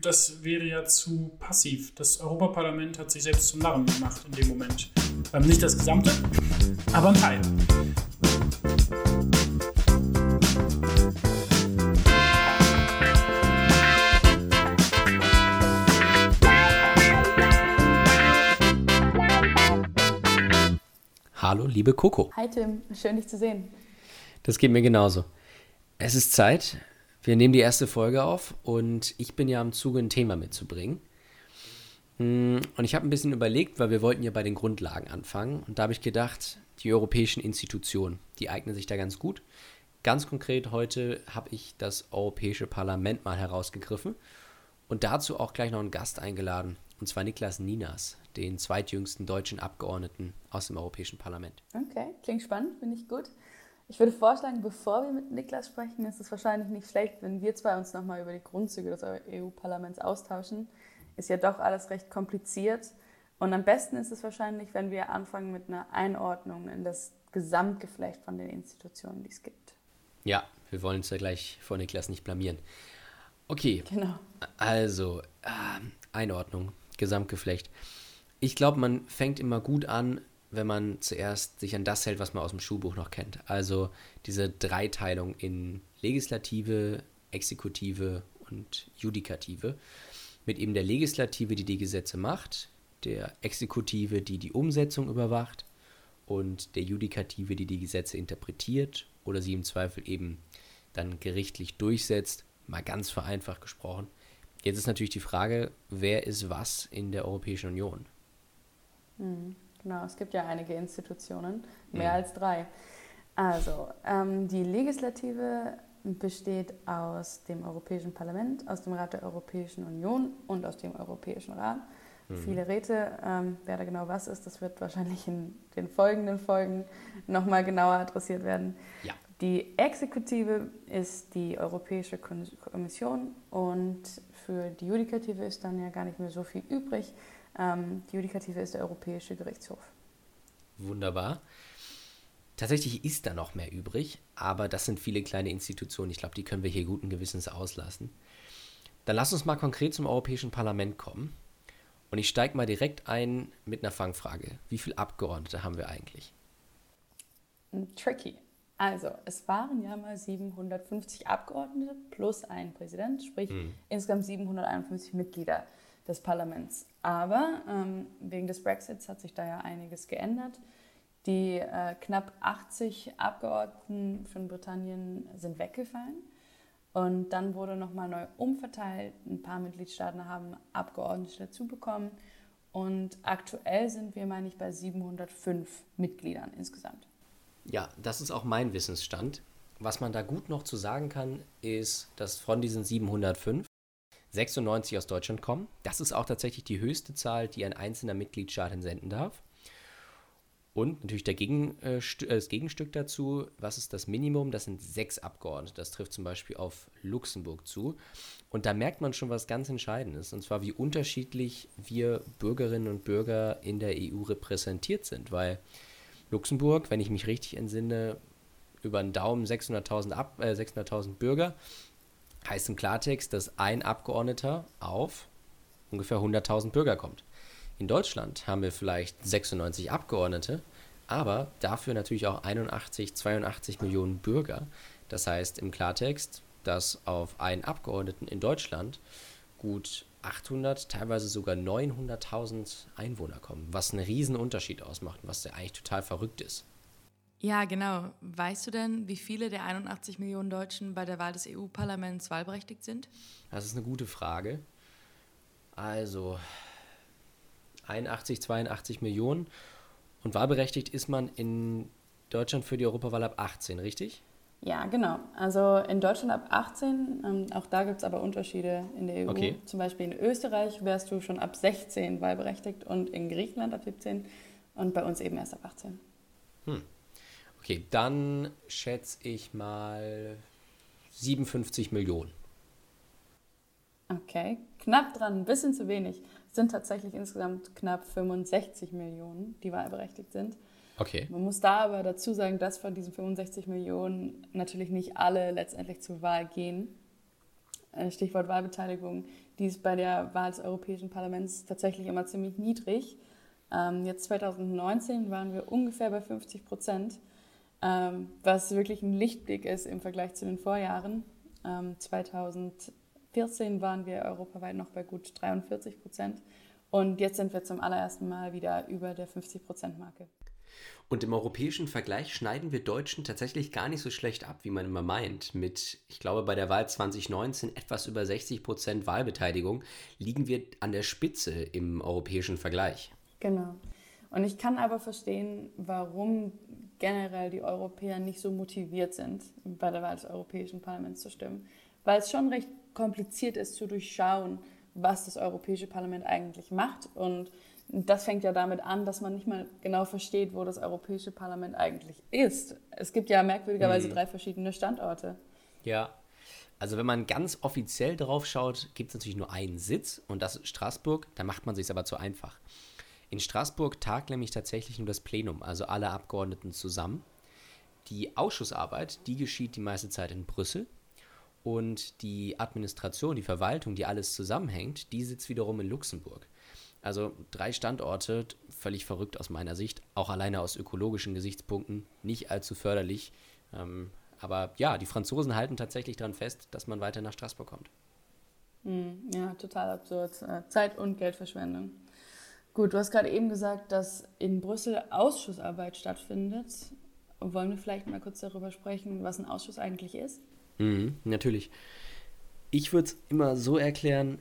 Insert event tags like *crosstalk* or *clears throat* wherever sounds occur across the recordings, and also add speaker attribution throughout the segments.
Speaker 1: das wäre ja zu passiv. Das Europaparlament hat sich selbst zum Narren gemacht in dem Moment. Ähm, nicht das Gesamte, aber ein Teil.
Speaker 2: Hallo, liebe Coco.
Speaker 3: Hi Tim, schön dich zu sehen.
Speaker 2: Das geht mir genauso. Es ist Zeit. Wir nehmen die erste Folge auf und ich bin ja am Zuge, ein Thema mitzubringen. Hm, und ich habe ein bisschen überlegt, weil wir wollten ja bei den Grundlagen anfangen. Und da habe ich gedacht, die europäischen Institutionen, die eignen sich da ganz gut. Ganz konkret heute habe ich das Europäische Parlament mal herausgegriffen und dazu auch gleich noch einen Gast eingeladen, und zwar Niklas Ninas, den zweitjüngsten deutschen Abgeordneten aus dem Europäischen Parlament.
Speaker 3: Okay, klingt spannend, finde ich gut. Ich würde vorschlagen, bevor wir mit Niklas sprechen, ist es wahrscheinlich nicht schlecht, wenn wir zwei uns nochmal über die Grundzüge des EU-Parlaments austauschen. Ist ja doch alles recht kompliziert. Und am besten ist es wahrscheinlich, wenn wir anfangen mit einer Einordnung in das Gesamtgeflecht von den Institutionen, die es gibt.
Speaker 2: Ja, wir wollen uns ja gleich vor Niklas nicht blamieren. Okay.
Speaker 3: Genau.
Speaker 2: Also, äh, Einordnung, Gesamtgeflecht. Ich glaube, man fängt immer gut an, wenn man zuerst sich an das hält, was man aus dem Schulbuch noch kennt. Also diese Dreiteilung in Legislative, Exekutive und Judikative. Mit eben der Legislative, die die Gesetze macht, der Exekutive, die die Umsetzung überwacht und der Judikative, die die Gesetze interpretiert oder sie im Zweifel eben dann gerichtlich durchsetzt, mal ganz vereinfacht gesprochen. Jetzt ist natürlich die Frage, wer ist was in der Europäischen Union?
Speaker 3: Hm, genau, es gibt ja einige Institutionen, mehr mhm. als drei. Also, ähm, die Legislative besteht aus dem Europäischen Parlament, aus dem Rat der Europäischen Union und aus dem Europäischen Rat. Mhm. Viele Räte, ähm, wer da genau was ist, das wird wahrscheinlich in den folgenden Folgen nochmal genauer adressiert werden.
Speaker 2: Ja.
Speaker 3: Die Exekutive ist die Europäische Kommission und für die Judikative ist dann ja gar nicht mehr so viel übrig. Ähm, die Judikative ist der Europäische Gerichtshof.
Speaker 2: Wunderbar. Tatsächlich ist da noch mehr übrig, aber das sind viele kleine Institutionen. Ich glaube, die können wir hier guten Gewissens auslassen. Dann lass uns mal konkret zum Europäischen Parlament kommen. Und ich steige mal direkt ein mit einer Fangfrage. Wie viele Abgeordnete haben wir eigentlich?
Speaker 3: Tricky. Also, es waren ja mal 750 Abgeordnete plus ein Präsident, sprich mhm. insgesamt 751 Mitglieder des Parlaments. Aber ähm, wegen des Brexits hat sich da ja einiges geändert. Die äh, knapp 80 Abgeordneten von Britannien sind weggefallen. Und dann wurde nochmal neu umverteilt. Ein paar Mitgliedstaaten haben Abgeordnete dazu bekommen. Und aktuell sind wir, meine ich, bei 705 Mitgliedern insgesamt.
Speaker 2: Ja, das ist auch mein Wissensstand. Was man da gut noch zu sagen kann, ist, dass von diesen 705 96 aus Deutschland kommen. Das ist auch tatsächlich die höchste Zahl, die ein einzelner Mitgliedstaat entsenden darf. Und natürlich Gegen, äh, das Gegenstück dazu, was ist das Minimum? Das sind sechs Abgeordnete. Das trifft zum Beispiel auf Luxemburg zu. Und da merkt man schon was ganz Entscheidendes, und zwar wie unterschiedlich wir Bürgerinnen und Bürger in der EU repräsentiert sind, weil Luxemburg, wenn ich mich richtig entsinne, über einen Daumen 600.000 äh, 600 Bürger Heißt im Klartext, dass ein Abgeordneter auf ungefähr 100.000 Bürger kommt. In Deutschland haben wir vielleicht 96 Abgeordnete, aber dafür natürlich auch 81, 82 Millionen Bürger. Das heißt im Klartext, dass auf einen Abgeordneten in Deutschland gut 800, teilweise sogar 900.000 Einwohner kommen, was einen riesen Unterschied ausmacht, was ja eigentlich total verrückt ist.
Speaker 4: Ja, genau. Weißt du denn, wie viele der 81 Millionen Deutschen bei der Wahl des EU-Parlaments wahlberechtigt sind?
Speaker 2: Das ist eine gute Frage. Also 81, 82 Millionen. Und wahlberechtigt ist man in Deutschland für die Europawahl ab 18, richtig?
Speaker 3: Ja, genau. Also in Deutschland ab 18, ähm, auch da gibt es aber Unterschiede in der EU.
Speaker 2: Okay.
Speaker 3: Zum Beispiel in Österreich wärst du schon ab 16 wahlberechtigt und in Griechenland ab 17 und bei uns eben erst ab 18.
Speaker 2: Hm. Okay, dann schätze ich mal 57 Millionen.
Speaker 3: Okay, knapp dran, ein bisschen zu wenig. Es sind tatsächlich insgesamt knapp 65 Millionen, die wahlberechtigt sind.
Speaker 2: Okay.
Speaker 3: Man muss da aber dazu sagen, dass von diesen 65 Millionen natürlich nicht alle letztendlich zur Wahl gehen. äh, Stichwort Wahlbeteiligung, die ist bei der Wahl des Europäischen Parlaments tatsächlich immer ziemlich niedrig. Ähm, jetzt 2019 waren wir ungefähr bei 50 Prozent, ähm, was wirklich ein Lichtblick ist im Vergleich zu den Vorjahren. 2014 waren wir europaweit noch bei gut 43 Prozent und jetzt sind wir zum allerersten Mal wieder über der 50 Prozent Marke.
Speaker 2: Und im europäischen Vergleich schneiden wir Deutschen tatsächlich gar nicht so schlecht ab, wie man immer meint. Mit, ich glaube, bei der Wahl 2019 etwas über 60 Prozent Wahlbeteiligung liegen wir an der Spitze im europäischen Vergleich.
Speaker 3: Genau. Und ich kann aber verstehen, warum generell die Europäer nicht so motiviert sind, bei der Wahl des Europäischen Parlaments zu stimmen. Weil es schon recht kompliziert ist zu durchschauen, was das Europäische Parlament eigentlich macht und das fängt ja damit an, dass man nicht mal genau versteht, wo das Europäische Parlament eigentlich ist. Es gibt ja merkwürdigerweise mhm. drei verschiedene Standorte.
Speaker 2: Ja. Also wenn man ganz offiziell drauf schaut, gibt es natürlich nur einen Sitz und das ist Straßburg. Da macht man sich aber zu einfach. In Straßburg tagt nämlich tatsächlich nur das Plenum, also alle Abgeordneten zusammen. Die Ausschussarbeit, die geschieht die meiste Zeit in Brüssel. Und die Administration, die Verwaltung, die alles zusammenhängt, die sitzt wiederum in Luxemburg. Also drei Standorte, völlig verrückt aus meiner Sicht, auch alleine aus ökologischen Gesichtspunkten, nicht allzu förderlich. Ähm, aber ja, die Franzosen halten tatsächlich daran fest, dass man weiter nach Straßburg kommt.
Speaker 3: Hm, ja, total absurd. Zeit- und Geldverschwendung. Gut, du hast gerade eben gesagt, dass in Brüssel Ausschussarbeit stattfindet. Wollen wir vielleicht mal kurz darüber sprechen, was ein Ausschuss eigentlich ist?
Speaker 2: Mhm, natürlich. Ich würde es immer so erklären,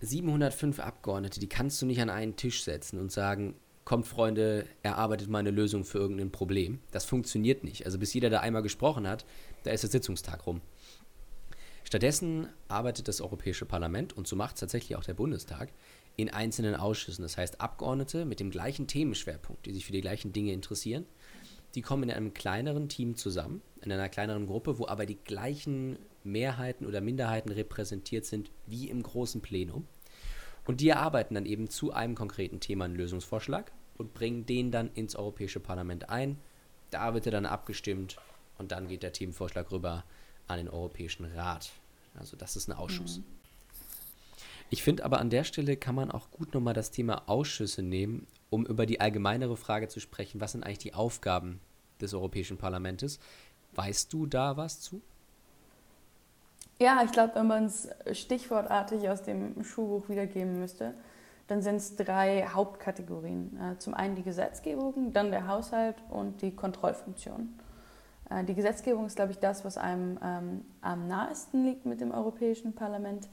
Speaker 2: 705 Abgeordnete, die kannst du nicht an einen Tisch setzen und sagen, kommt Freunde, erarbeitet mal eine Lösung für irgendein Problem. Das funktioniert nicht. Also bis jeder da einmal gesprochen hat, da ist der Sitzungstag rum. Stattdessen arbeitet das Europäische Parlament, und so macht es tatsächlich auch der Bundestag, in einzelnen Ausschüssen. Das heißt, Abgeordnete mit dem gleichen Themenschwerpunkt, die sich für die gleichen Dinge interessieren, die kommen in einem kleineren Team zusammen, in einer kleineren Gruppe, wo aber die gleichen Mehrheiten oder Minderheiten repräsentiert sind wie im großen Plenum. Und die erarbeiten dann eben zu einem konkreten Thema einen Lösungsvorschlag und bringen den dann ins Europäische Parlament ein. Da wird er dann abgestimmt und dann geht der Themenvorschlag rüber an den Europäischen Rat. Also das ist ein Ausschuss. Mhm. Ich finde aber an der Stelle kann man auch gut nochmal das Thema Ausschüsse nehmen, um über die allgemeinere Frage zu sprechen, was sind eigentlich die Aufgaben des Europäischen Parlaments? Weißt du da was zu?
Speaker 3: Ja, ich glaube, wenn man es stichwortartig aus dem Schulbuch wiedergeben müsste, dann sind es drei Hauptkategorien. Äh, zum einen die Gesetzgebung, dann der Haushalt und die Kontrollfunktion. Äh, die Gesetzgebung ist, glaube ich, das, was einem ähm, am nahesten liegt mit dem Europäischen Parlament.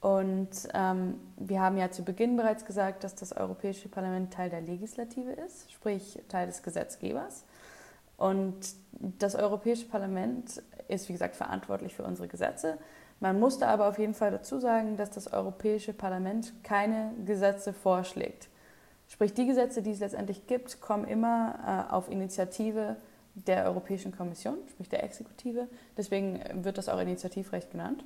Speaker 3: Und ähm, wir haben ja zu Beginn bereits gesagt, dass das Europäische Parlament Teil der Legislative ist, sprich Teil des Gesetzgebers. Und das Europäische Parlament ist, wie gesagt, verantwortlich für unsere Gesetze. Man musste aber auf jeden Fall dazu sagen, dass das Europäische Parlament keine Gesetze vorschlägt. Sprich, die Gesetze, die es letztendlich gibt, kommen immer äh, auf Initiative der Europäischen Kommission, sprich der Exekutive. Deswegen wird das auch Initiativrecht genannt.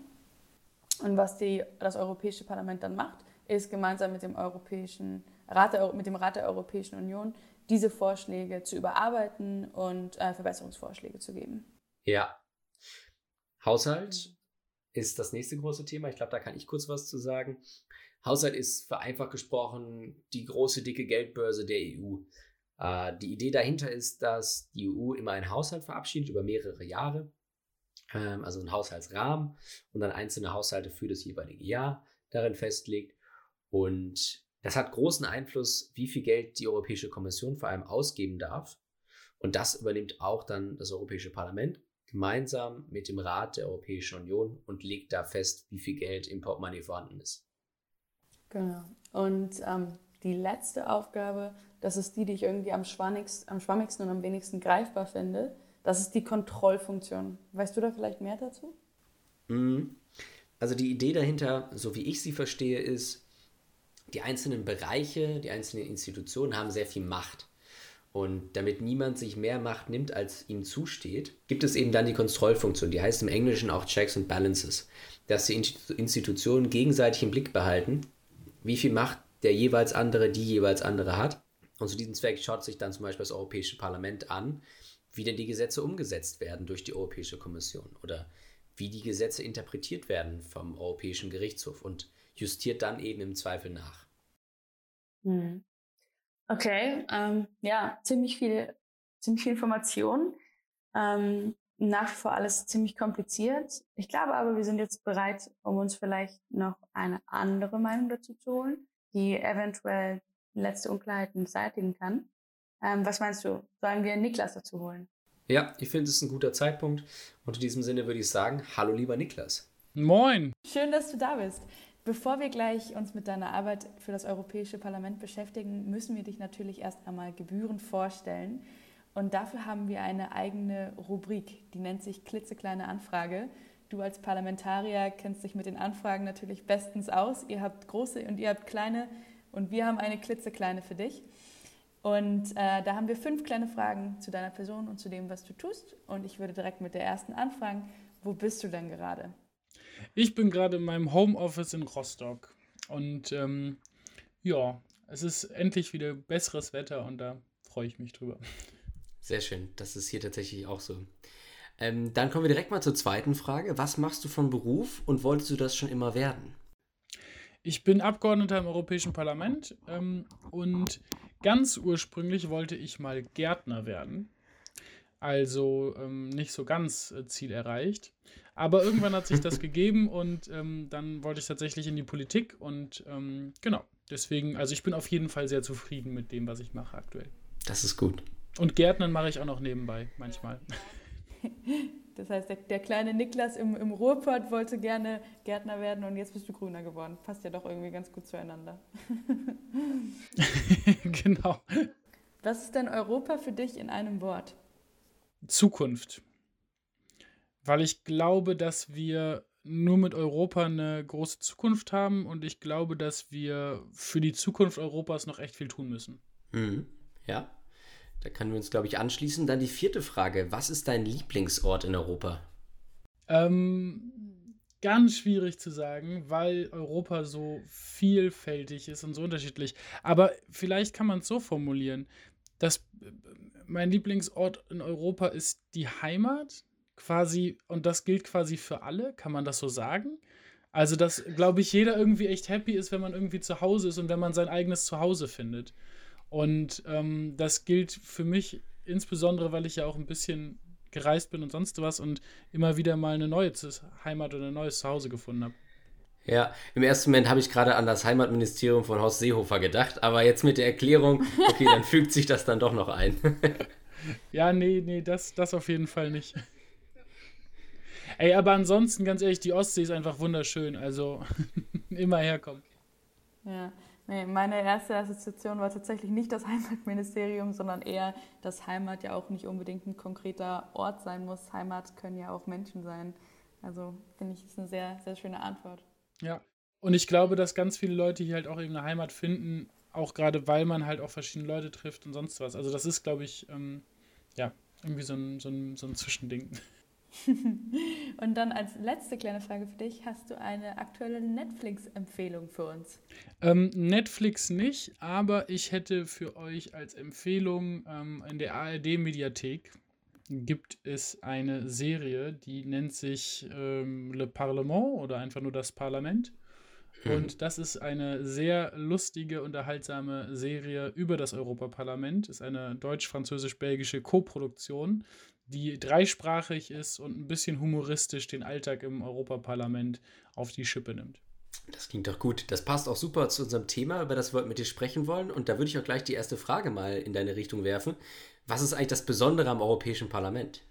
Speaker 3: Und was die, das Europäische Parlament dann macht, ist gemeinsam mit dem, Europäischen Rat der, mit dem Rat der Europäischen Union diese Vorschläge zu überarbeiten und äh, Verbesserungsvorschläge zu geben.
Speaker 2: Ja. Haushalt ist das nächste große Thema. Ich glaube, da kann ich kurz was zu sagen. Haushalt ist vereinfacht gesprochen die große, dicke Geldbörse der EU. Äh, die Idee dahinter ist, dass die EU immer einen Haushalt verabschiedet über mehrere Jahre, also einen Haushaltsrahmen und dann einzelne Haushalte für das jeweilige Jahr darin festlegt. Und das hat großen Einfluss, wie viel Geld die Europäische Kommission vor allem ausgeben darf. Und das übernimmt auch dann das Europäische Parlament gemeinsam mit dem Rat der Europäischen Union und legt da fest, wie viel Geld im Portemonnaie vorhanden ist.
Speaker 3: Genau. Und ähm, die letzte Aufgabe, das ist die, die ich irgendwie am schwammigsten und am wenigsten greifbar finde, das ist die Kontrollfunktion. Weißt du da vielleicht mehr dazu?
Speaker 2: Mhm. Also die Idee dahinter, so wie ich sie verstehe, ist, die einzelnen Bereiche, die einzelnen Institutionen haben sehr viel Macht. Und damit niemand sich mehr Macht nimmt, als ihm zusteht, gibt es eben dann die Kontrollfunktion, die heißt im Englischen auch Checks and Balances, dass die Institutionen gegenseitig im Blick behalten, wie viel Macht der jeweils andere, die jeweils andere hat. Und zu diesem Zweck schaut sich dann zum Beispiel das Europäische Parlament an, wie denn die Gesetze umgesetzt werden durch die Europäische Kommission oder wie die Gesetze interpretiert werden vom Europäischen Gerichtshof und justiert dann eben im Zweifel nach.
Speaker 3: Hm. Okay, ähm, ja, ziemlich viel, ziemlich viel Information. Ähm, nach wie vor alles ziemlich kompliziert. Ich glaube aber, wir sind jetzt bereit, um uns vielleicht noch eine andere Meinung dazu zu holen, die eventuell letzte Unklarheiten beseitigen kann. Ähm, was meinst du? Sollen wir Niklas dazu holen?
Speaker 2: Ja, ich finde, es ist ein guter Zeitpunkt. Und in diesem Sinne würde ich sagen, hallo lieber Niklas.
Speaker 1: Moin.
Speaker 3: Schön, dass du da bist. Bevor wir gleich uns mit deiner Arbeit für das Europäische Parlament beschäftigen, müssen wir dich natürlich erst einmal gebührend vorstellen. Und dafür haben wir eine eigene Rubrik, die nennt sich klitzekleine Anfrage. Du als Parlamentarier kennst dich mit den Anfragen natürlich bestens aus. Ihr habt große und ihr habt kleine und wir haben eine klitzekleine für dich. Und äh, da haben wir fünf kleine Fragen zu deiner Person und zu dem, was du tust. Und ich würde direkt mit der ersten anfangen. Wo bist du denn gerade?
Speaker 1: Ich bin gerade in meinem Homeoffice in Rostock. Und ähm, ja, es ist endlich wieder besseres Wetter und da freue ich mich drüber.
Speaker 2: Sehr schön, das ist hier tatsächlich auch so. Ähm, dann kommen wir direkt mal zur zweiten Frage. Was machst du von Beruf und wolltest du das schon immer werden?
Speaker 1: Ich bin Abgeordneter im Europäischen Parlament ähm, und Ganz ursprünglich wollte ich mal Gärtner werden. Also ähm, nicht so ganz äh, Ziel erreicht. Aber irgendwann hat sich das *laughs* gegeben und ähm, dann wollte ich tatsächlich in die Politik und ähm, genau. Deswegen, also ich bin auf jeden Fall sehr zufrieden mit dem, was ich mache aktuell.
Speaker 2: Das ist gut.
Speaker 1: Und Gärtnern mache ich auch noch nebenbei, manchmal. *laughs*
Speaker 3: Das heißt, der, der, kleine Niklas im, im Ruhrpott wollte gerne Gärtner werden und jetzt bist du Grüner geworden. Passt ja doch irgendwie ganz gut zueinander. *laughs* *laughs*
Speaker 1: genau.
Speaker 3: Was ist denn Europa für dich in einem Wort?
Speaker 1: Zukunft. Weil ich glaube, dass wir nur mit Europa eine große Zukunft haben und ich glaube, dass wir für die Zukunft Europas noch echt viel tun müssen.
Speaker 2: Mhm. Ja, da können wir uns, glaube ich, anschließen. Dann die vierte Frage. Was ist dein Lieblingsort in Europa?
Speaker 1: Ähm, ganz schwierig zu sagen, weil Europa so vielfältig ist und so unterschiedlich. Aber vielleicht kann man es so formulieren, dass mein Lieblingsort in Europa ist die Heimat, quasi, und das gilt quasi für alle, kann man das so sagen? Also, dass, glaube ich, jeder irgendwie echt happy ist, wenn man irgendwie zu Hause ist und wenn man sein eigenes Zuhause findet. Und ähm, das gilt für mich insbesondere, weil ich ja auch ein bisschen gereist bin und sonst was und immer wieder mal eine neue Heimat oder ein neues Zuhause gefunden habe.
Speaker 2: Ja, im ersten Moment habe ich gerade an das Heimatministerium von Horst Seehofer gedacht, aber jetzt mit der Erklärung, okay, dann *laughs* fügt sich das dann doch noch ein. *laughs*
Speaker 1: ja, nee, nee, das, das auf jeden Fall nicht. Ey, aber ansonsten, ganz ehrlich, die Ostsee ist einfach wunderschön, also *laughs* immer herkommen.
Speaker 3: Ja, Nee, meine erste Assoziation war tatsächlich nicht das *laughs* Heimatministerium, sondern eher, dass Heimat ja auch nicht unbedingt ein konkreter Ort sein muss. Heimat können ja auch Menschen sein. Also finde ich, ist eine sehr, sehr schöne Antwort.
Speaker 1: Ja, und ich glaube, dass ganz viele Leute hier halt auch eben eine Heimat finden, auch gerade weil man halt auch verschiedene Leute trifft und sonst was. Also das ist, glaube ich, ähm, ja, irgendwie so ein, so ein, so ein Zwischending. *laughs* *laughs*
Speaker 3: Und dann als letzte kleine Frage für dich, hast du eine aktuelle Netflix-Empfehlung für uns?
Speaker 1: Ähm, Netflix nicht, aber ich hätte für euch als Empfehlung ähm, in der ARD-Mediathek gibt es eine Serie, die nennt sich ähm, Le Parlement oder einfach nur das Parlament. Mhm. Und das ist eine sehr lustige, unterhaltsame Serie über das Europaparlament. Ist eine deutsch-französisch-belgische Koproduktion die dreisprachig ist und ein bisschen humoristisch den Alltag im Europaparlament auf die Schippe nimmt.
Speaker 2: Das klingt doch gut. Das passt auch super zu unserem Thema, über das wir mit dir sprechen wollen. Und da würde ich auch gleich die erste Frage mal in deine Richtung werfen. Was ist eigentlich das Besondere am Europäischen Parlament?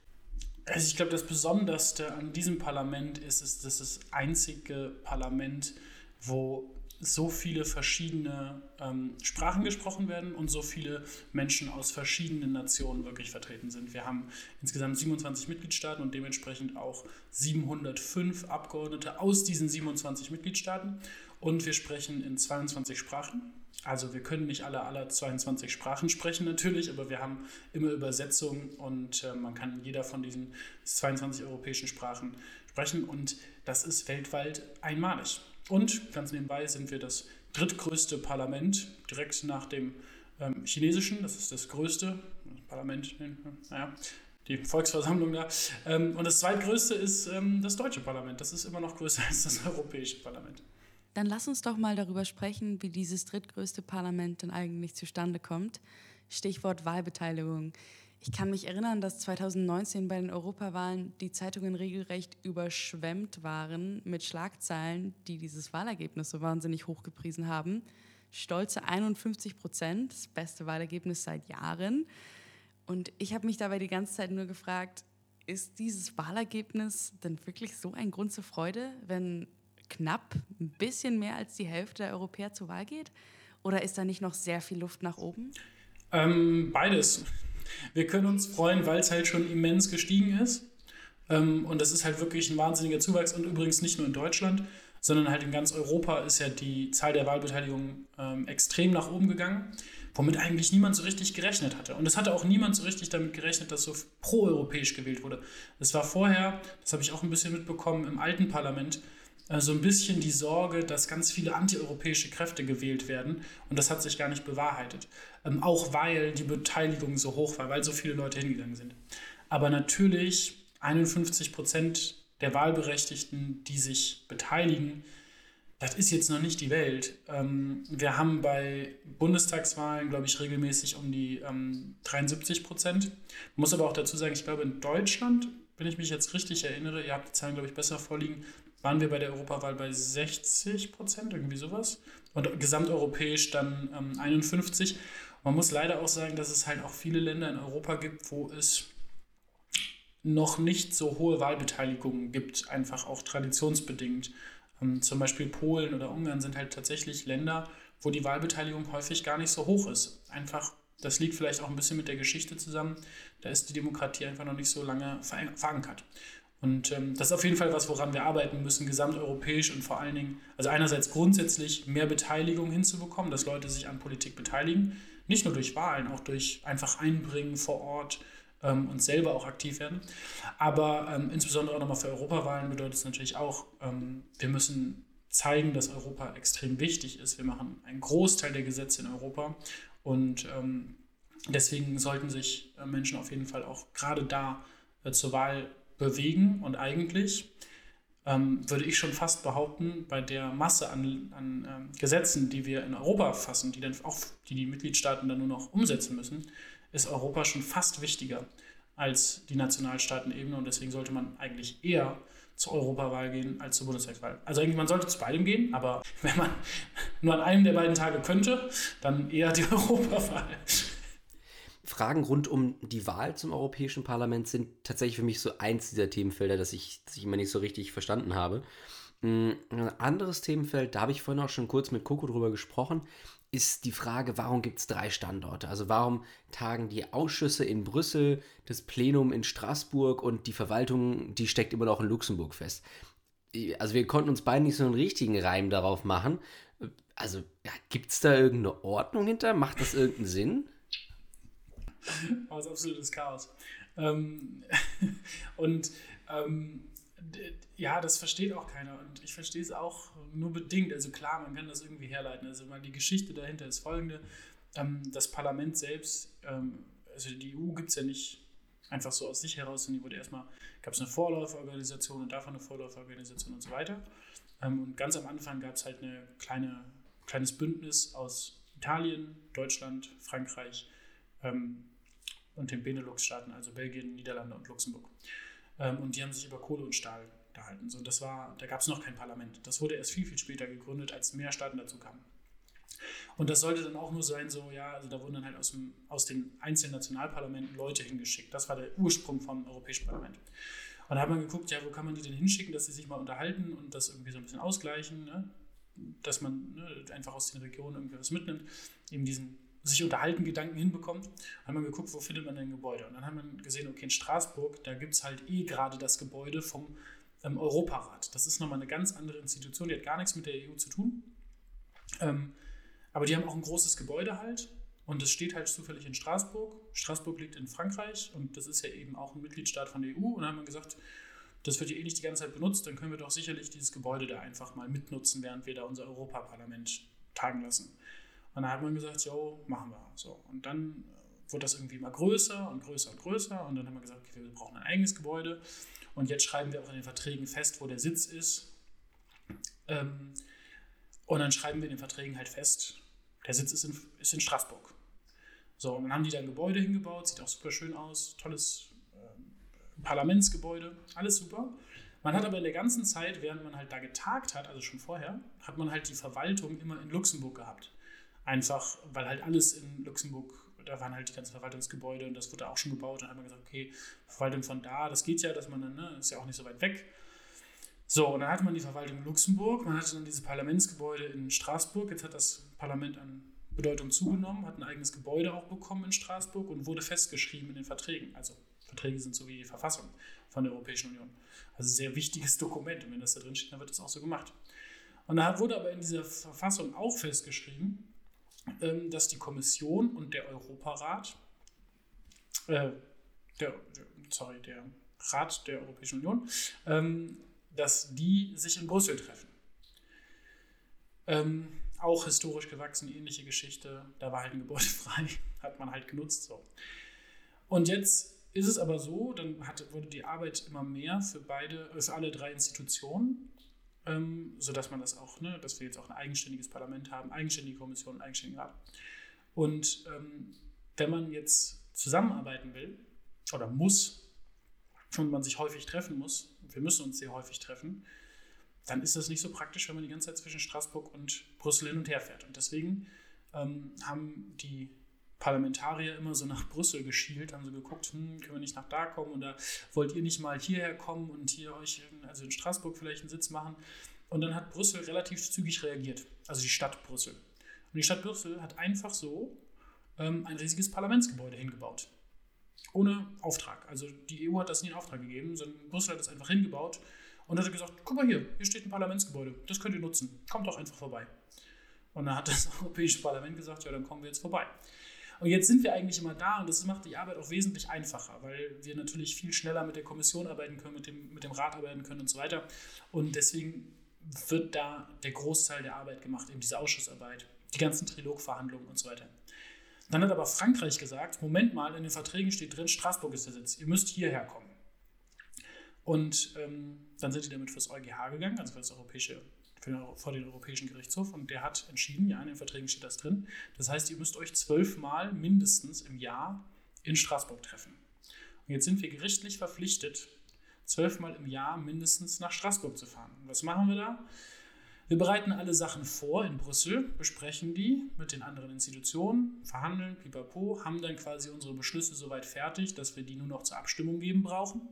Speaker 1: Also ich glaube, das Besonderste an diesem Parlament ist, ist, dass das einzige Parlament, wo so viele verschiedene ähm, Sprachen gesprochen werden und so viele Menschen aus verschiedenen Nationen wirklich vertreten sind. Wir haben insgesamt 27 Mitgliedstaaten und dementsprechend auch 705 Abgeordnete aus diesen 27 Mitgliedstaaten und wir sprechen in 22 Sprachen. Also wir können nicht alle aller 22 Sprachen sprechen natürlich, aber wir haben immer Übersetzungen und äh, man kann in jeder von diesen 22 europäischen Sprachen sprechen und das ist weltweit einmalig. Und ganz nebenbei sind wir das drittgrößte Parlament, direkt nach dem ähm, chinesischen. Das ist das größte Parlament. Naja, die Volksversammlung da. Ähm, und das zweitgrößte ist ähm, das deutsche Parlament. Das ist immer noch größer *laughs* als das europäische Parlament.
Speaker 4: Dann lass uns doch mal darüber sprechen, wie dieses drittgrößte Parlament denn eigentlich zustande kommt. Stichwort Wahlbeteiligung. Ich kann mich erinnern, dass 2019 bei den Europawahlen die Zeitungen regelrecht überschwemmt waren mit Schlagzeilen, die dieses Wahlergebnis so wahnsinnig hochgepriesen haben. Stolze 51 Prozent, das beste Wahlergebnis seit Jahren. Und ich habe mich dabei die ganze Zeit nur gefragt, ist dieses Wahlergebnis denn wirklich so ein Grund zur Freude, wenn knapp ein bisschen mehr als die Hälfte der Europäer zur Wahl geht? Oder ist da nicht noch sehr viel Luft nach oben?
Speaker 1: Ähm, beides. Wir können uns freuen, weil es halt schon immens gestiegen ist. Ähm, und das ist halt wirklich ein wahnsinniger Zuwachs. Und übrigens nicht nur in Deutschland, sondern halt in ganz Europa ist ja die Zahl der Wahlbeteiligung ähm, extrem nach oben gegangen, womit eigentlich niemand so richtig gerechnet hatte. Und es hatte auch niemand so richtig damit gerechnet, dass so proeuropäisch gewählt wurde. Es war vorher, das habe ich auch ein bisschen mitbekommen, im alten Parlament äh, so ein bisschen die Sorge, dass ganz viele antieuropäische Kräfte gewählt werden. Und das hat sich gar nicht bewahrheitet. Ähm, auch weil die Beteiligung so hoch war, weil so viele Leute hingegangen sind. Aber natürlich 51 Prozent der Wahlberechtigten, die sich beteiligen, das ist jetzt noch nicht die Welt. Ähm, wir haben bei Bundestagswahlen, glaube ich, regelmäßig um die ähm, 73 Prozent. Muss aber auch dazu sagen, ich glaube, in Deutschland, wenn ich mich jetzt richtig erinnere, ihr habt die Zahlen, glaube ich, besser vorliegen, waren wir bei der Europawahl bei 60 Prozent, irgendwie sowas. Und gesamteuropäisch dann ähm, 51. Man muss leider auch sagen, dass es halt auch viele Länder in Europa gibt, wo es noch nicht so hohe Wahlbeteiligungen gibt, einfach auch traditionsbedingt. Ähm, zum Beispiel Polen oder Ungarn sind halt tatsächlich Länder, wo die Wahlbeteiligung häufig gar nicht so hoch ist. Einfach, das liegt vielleicht auch ein bisschen mit der Geschichte zusammen. Da ist die Demokratie einfach noch nicht so lange verankert. Und ähm, das ist auf jeden Fall was, woran wir arbeiten müssen, gesamteuropäisch und vor allen Dingen, also einerseits grundsätzlich mehr Beteiligung hinzubekommen, dass Leute sich an Politik beteiligen, nicht nur durch Wahlen, auch durch einfach Einbringen vor Ort ähm, und selber auch aktiv werden. Aber ähm, insbesondere auch nochmal für Europawahlen bedeutet es natürlich auch, ähm, wir müssen zeigen, dass Europa extrem wichtig ist. Wir machen einen Großteil der Gesetze in Europa und ähm, deswegen sollten sich äh, Menschen auf jeden Fall auch gerade da äh, zur Wahl bewegen und eigentlich ähm, würde ich schon fast behaupten, bei der Masse an, an ähm, Gesetzen, die wir in Europa fassen, die dann auch die, die Mitgliedstaaten dann nur noch umsetzen müssen, ist Europa schon fast wichtiger als die Nationalstaatenebene und deswegen sollte man eigentlich eher zur Europawahl gehen als zur Bundestagswahl. Also eigentlich, man sollte zu beidem gehen, aber *laughs* wenn man nur an einem der beiden Tage könnte, dann eher die *laughs* Europawahl.
Speaker 2: Fragen rund um die Wahl zum Europäischen Parlament sind tatsächlich für mich so eins dieser Themenfelder, das ich, das ich immer nicht so richtig verstanden habe. Hm, ein anderes Themenfeld, da habe ich vorhin auch schon kurz mit Coco drüber gesprochen, ist die Frage, warum gibt es drei Standorte? Also warum tagen die Ausschüsse in Brüssel, das Plenum in Straßburg und die Verwaltung, die steckt immer noch in Luxemburg fest? Also wir konnten uns beide nicht so einen richtigen Reim darauf machen. Also ja, gibt es da irgendeine Ordnung hinter? Macht das irgendeinen Sinn? *laughs*
Speaker 1: war es absolutes Chaos. Ähm, *laughs* und ähm, ja, das versteht auch keiner und ich verstehe es auch nur bedingt. Also klar, man kann das irgendwie herleiten. Also mal die Geschichte dahinter ist folgende. Ähm, das Parlament selbst, ähm, also die EU gibt es ja nicht einfach so aus sich heraus, sondern die wurde erstmal, gab es eine Vorläuferorganisation und davon eine Vorläuferorganisation und so weiter. Ähm, und ganz am Anfang gab es halt ein kleine, kleines Bündnis aus Italien, Deutschland, Frankreich, ähm, und den Benelux-Staaten, also Belgien, Niederlande und Luxemburg. Ähm, und die haben sich über Kohle und Stahl gehalten. So, das war, da gab es noch kein Parlament. Das wurde erst viel, viel später gegründet, als mehr Staaten dazu kamen. Und das sollte dann auch nur sein, so, ja, also da wurden dann halt aus, dem, aus den einzelnen Nationalparlamenten Leute hingeschickt. Das war der Ursprung vom Europäischen Parlament. Und da hat man geguckt, ja, wo kann man die denn hinschicken, dass sie sich mal unterhalten und das irgendwie so ein bisschen ausgleichen, ne? dass man ne, einfach aus den Regionen irgendwie was mitnimmt, eben diesen sich unterhalten Gedanken hinbekommt, haben wir geguckt, wo findet man denn Gebäude. Und dann haben wir gesehen, okay, in Straßburg, da gibt es halt eh gerade das Gebäude vom ähm, Europarat. Das ist nochmal eine ganz andere Institution, die hat gar nichts mit der EU zu tun. Ähm, aber die haben auch ein großes Gebäude halt und es steht halt zufällig in Straßburg. Straßburg liegt in Frankreich und das ist ja eben auch ein Mitgliedstaat von der EU. Und dann haben wir gesagt, das wird ja eh nicht die ganze Zeit benutzt, dann können wir doch sicherlich dieses Gebäude da einfach mal mitnutzen, während wir da unser Europaparlament tagen lassen. Dann hat man gesagt, jo, machen wir. So. Und dann wurde das irgendwie immer größer und größer und größer. Und dann haben wir gesagt, okay, wir brauchen ein eigenes Gebäude. Und jetzt schreiben wir auch in den Verträgen fest, wo der Sitz ist. Ähm, und dann schreiben wir in den Verträgen halt fest, der Sitz ist in, ist in Straßburg. So, und dann haben die da ein Gebäude hingebaut, sieht auch super schön aus, tolles äh, Parlamentsgebäude, alles super. Man hat aber in der ganzen Zeit, während man halt da getagt hat, also schon vorher, hat man halt die Verwaltung immer in Luxemburg gehabt. Einfach, weil halt alles in Luxemburg, da waren halt die ganzen Verwaltungsgebäude und das wurde auch schon gebaut. Und dann hat man gesagt, okay, Verwaltung von da, das geht ja, dass man dann, ne, ist ja auch nicht so weit weg. So, und dann hatte man die Verwaltung in Luxemburg, man hatte dann diese Parlamentsgebäude in Straßburg. Jetzt hat das Parlament an Bedeutung zugenommen, hat ein eigenes Gebäude auch bekommen in Straßburg und wurde festgeschrieben in den Verträgen. Also Verträge sind so wie die Verfassung von der Europäischen Union. Also sehr wichtiges Dokument. Und wenn das da drin steht, dann wird das auch so gemacht. Und da wurde aber in dieser Verfassung auch festgeschrieben, dass die Kommission und der Europarat, äh, der, sorry, der Rat der Europäischen Union, ähm, dass die sich in Brüssel treffen. Ähm, auch historisch gewachsen, ähnliche Geschichte. Da war halt ein Gebäude *laughs* frei, hat man halt genutzt. So. Und jetzt ist es aber so, dann hat, wurde die Arbeit immer mehr für beide, für alle drei Institutionen, ähm, sodass man das auch, ne, dass wir jetzt auch ein eigenständiges Parlament haben, eigenständige Kommission, eigenständigen Rat. Und ähm, wenn man jetzt zusammenarbeiten will oder muss und man sich häufig treffen muss, wir müssen uns sehr häufig treffen, dann ist das nicht so praktisch, wenn man die ganze Zeit zwischen Straßburg und Brüssel hin und her fährt. Und deswegen ähm, haben die Parlamentarier immer so nach Brüssel geschielt, haben so geguckt, hm, können wir nicht nach da kommen oder wollt ihr nicht mal hierher kommen und hier euch, also in Straßburg vielleicht einen Sitz machen. Und dann hat Brüssel relativ zügig reagiert, also die Stadt Brüssel. Und die Stadt Brüssel hat einfach so ähm, ein riesiges Parlamentsgebäude hingebaut. Ohne Auftrag. Also die EU hat das nie in Auftrag gegeben, sondern Brüssel hat das einfach hingebaut und hat gesagt, guck mal hier, hier steht ein Parlamentsgebäude, das könnt ihr nutzen, kommt doch einfach vorbei. Und dann hat das *laughs* Europäische Parlament gesagt, ja, dann kommen wir jetzt vorbei. Und jetzt sind wir eigentlich immer da und das macht die Arbeit auch wesentlich einfacher, weil wir natürlich viel schneller mit der Kommission arbeiten können, mit dem, mit dem Rat arbeiten können und so weiter. Und deswegen wird da der Großteil der Arbeit gemacht, eben diese Ausschussarbeit, die ganzen Trilogverhandlungen und so weiter. Dann hat aber Frankreich gesagt, Moment mal, in den Verträgen steht drin, Straßburg ist der Sitz, ihr müsst hierher kommen. Und ähm, dann sind die damit fürs EuGH gegangen, also für das Europäische vor den Europäischen Gerichtshof und der hat entschieden, ja, in den Verträgen steht das drin. Das heißt, ihr müsst euch zwölfmal mindestens im Jahr in Straßburg treffen. Und jetzt sind wir gerichtlich verpflichtet, zwölfmal im Jahr mindestens nach Straßburg zu fahren. Und was machen wir da? Wir bereiten alle Sachen vor in Brüssel, besprechen die mit den anderen Institutionen, verhandeln, pipapo, haben dann quasi unsere Beschlüsse soweit fertig, dass wir die nur noch zur Abstimmung geben brauchen. Und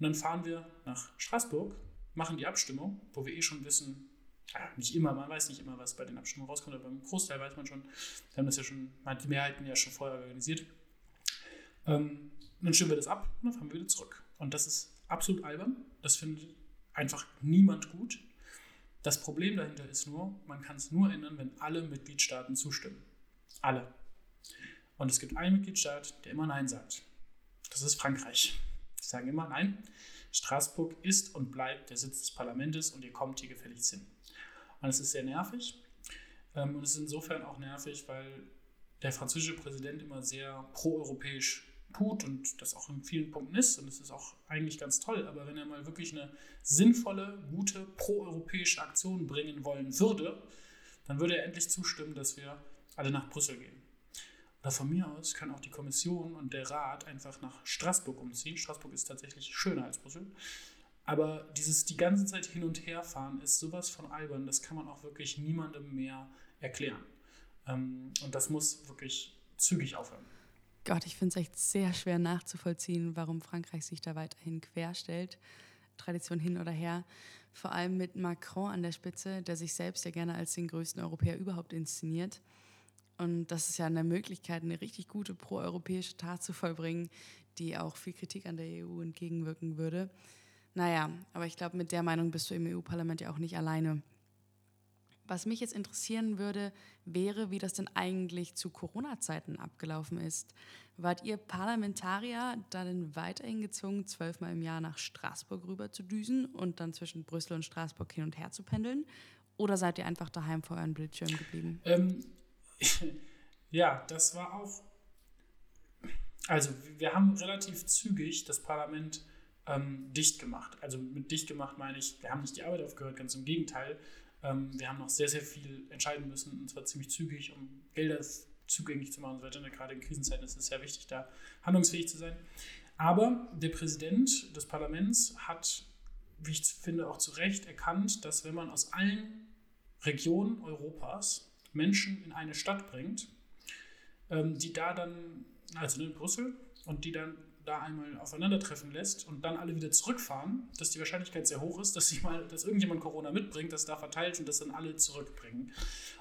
Speaker 1: dann fahren wir nach Straßburg machen die Abstimmung, wo wir eh schon wissen, nicht immer, man weiß nicht immer, was bei den Abstimmungen rauskommt, aber beim Großteil weiß man schon, wir haben das ja schon, man hat die Mehrheiten ja schon vorher organisiert. Ähm, dann stimmen wir das ab und dann fahren wir wieder zurück. Und das ist absolut albern, das findet einfach niemand gut. Das Problem dahinter ist nur, man kann es nur ändern, wenn alle Mitgliedstaaten zustimmen. Alle. Und es gibt einen Mitgliedstaat, der immer Nein sagt. Das ist Frankreich. Die sagen immer Nein. Straßburg ist und bleibt der Sitz des Parlaments und ihr kommt hier gefälligst hin. Und es ist sehr nervig. Ähm, und es ist insofern auch nervig, weil der französische Präsident immer sehr proeuropäisch tut und das auch in vielen Punkten ist. Und es ist auch eigentlich ganz toll. Aber wenn er mal wirklich eine sinnvolle, gute, proeuropäische Aktion bringen wollen würde, dann würde er endlich zustimmen, dass wir alle nach Brüssel gehen. Oder von mir aus kann auch die Kommission und der Rat einfach nach Straßburg umziehen. Straßburg ist tatsächlich schöner als Brüssel. Aber dieses die ganze Zeit hin und her fahren ist sowas von albern, das kann man auch wirklich niemandem mehr erklären. Ähm, und das muss wirklich zügig aufhören.
Speaker 4: Gott, ich finde es echt sehr schwer nachzuvollziehen, warum Frankreich sich da weiterhin querstellt. Tradition hin oder her. Vor allem mit Macron an der Spitze, der sich selbst ja gerne als den größten Europäer überhaupt inszeniert. Und das ist ja eine Möglichkeit, eine richtig gute proeuropäische Tat zu vollbringen, die auch viel Kritik an der EU entgegenwirken würde. Naja, aber ich glaube, mit der Meinung bist du im EU-Parlament ja auch nicht alleine. Was mich jetzt interessieren würde, wäre, wie das denn eigentlich zu Corona-Zeiten abgelaufen ist. Wart ihr Parlamentarier dann weiterhin gezwungen, zwölfmal im Jahr nach Straßburg rüber zu düsen und dann zwischen Brüssel und Straßburg hin und her zu pendeln? Oder seid ihr einfach daheim vor euren Bildschirm geblieben?
Speaker 1: Ähm, ja, das war auch Also wir haben relativ zügig das Parlament ähm, dicht gemacht. Also mit dicht gemacht meine ich, wir haben nicht die Arbeit aufgehört, ganz im Gegenteil. Ähm, wir haben noch sehr, sehr viel entscheiden müssen und zwar ziemlich zügig, um Gelder zugänglich zu machen und so weiter. Gerade in Krisenzeiten ist es sehr wichtig, da handlungsfähig zu sein. Aber der Präsident des Parlaments hat, wie ich finde, auch zu Recht erkannt, dass wenn man aus allen Regionen Europas Menschen in eine Stadt bringt, ähm, die da dann, also in Brüssel, und die dann da einmal aufeinandertreffen lässt und dann alle wieder zurückfahren, dass die Wahrscheinlichkeit sehr hoch ist, dass, sich mal, dass irgendjemand Corona mitbringt, das da verteilt und das dann alle zurückbringen.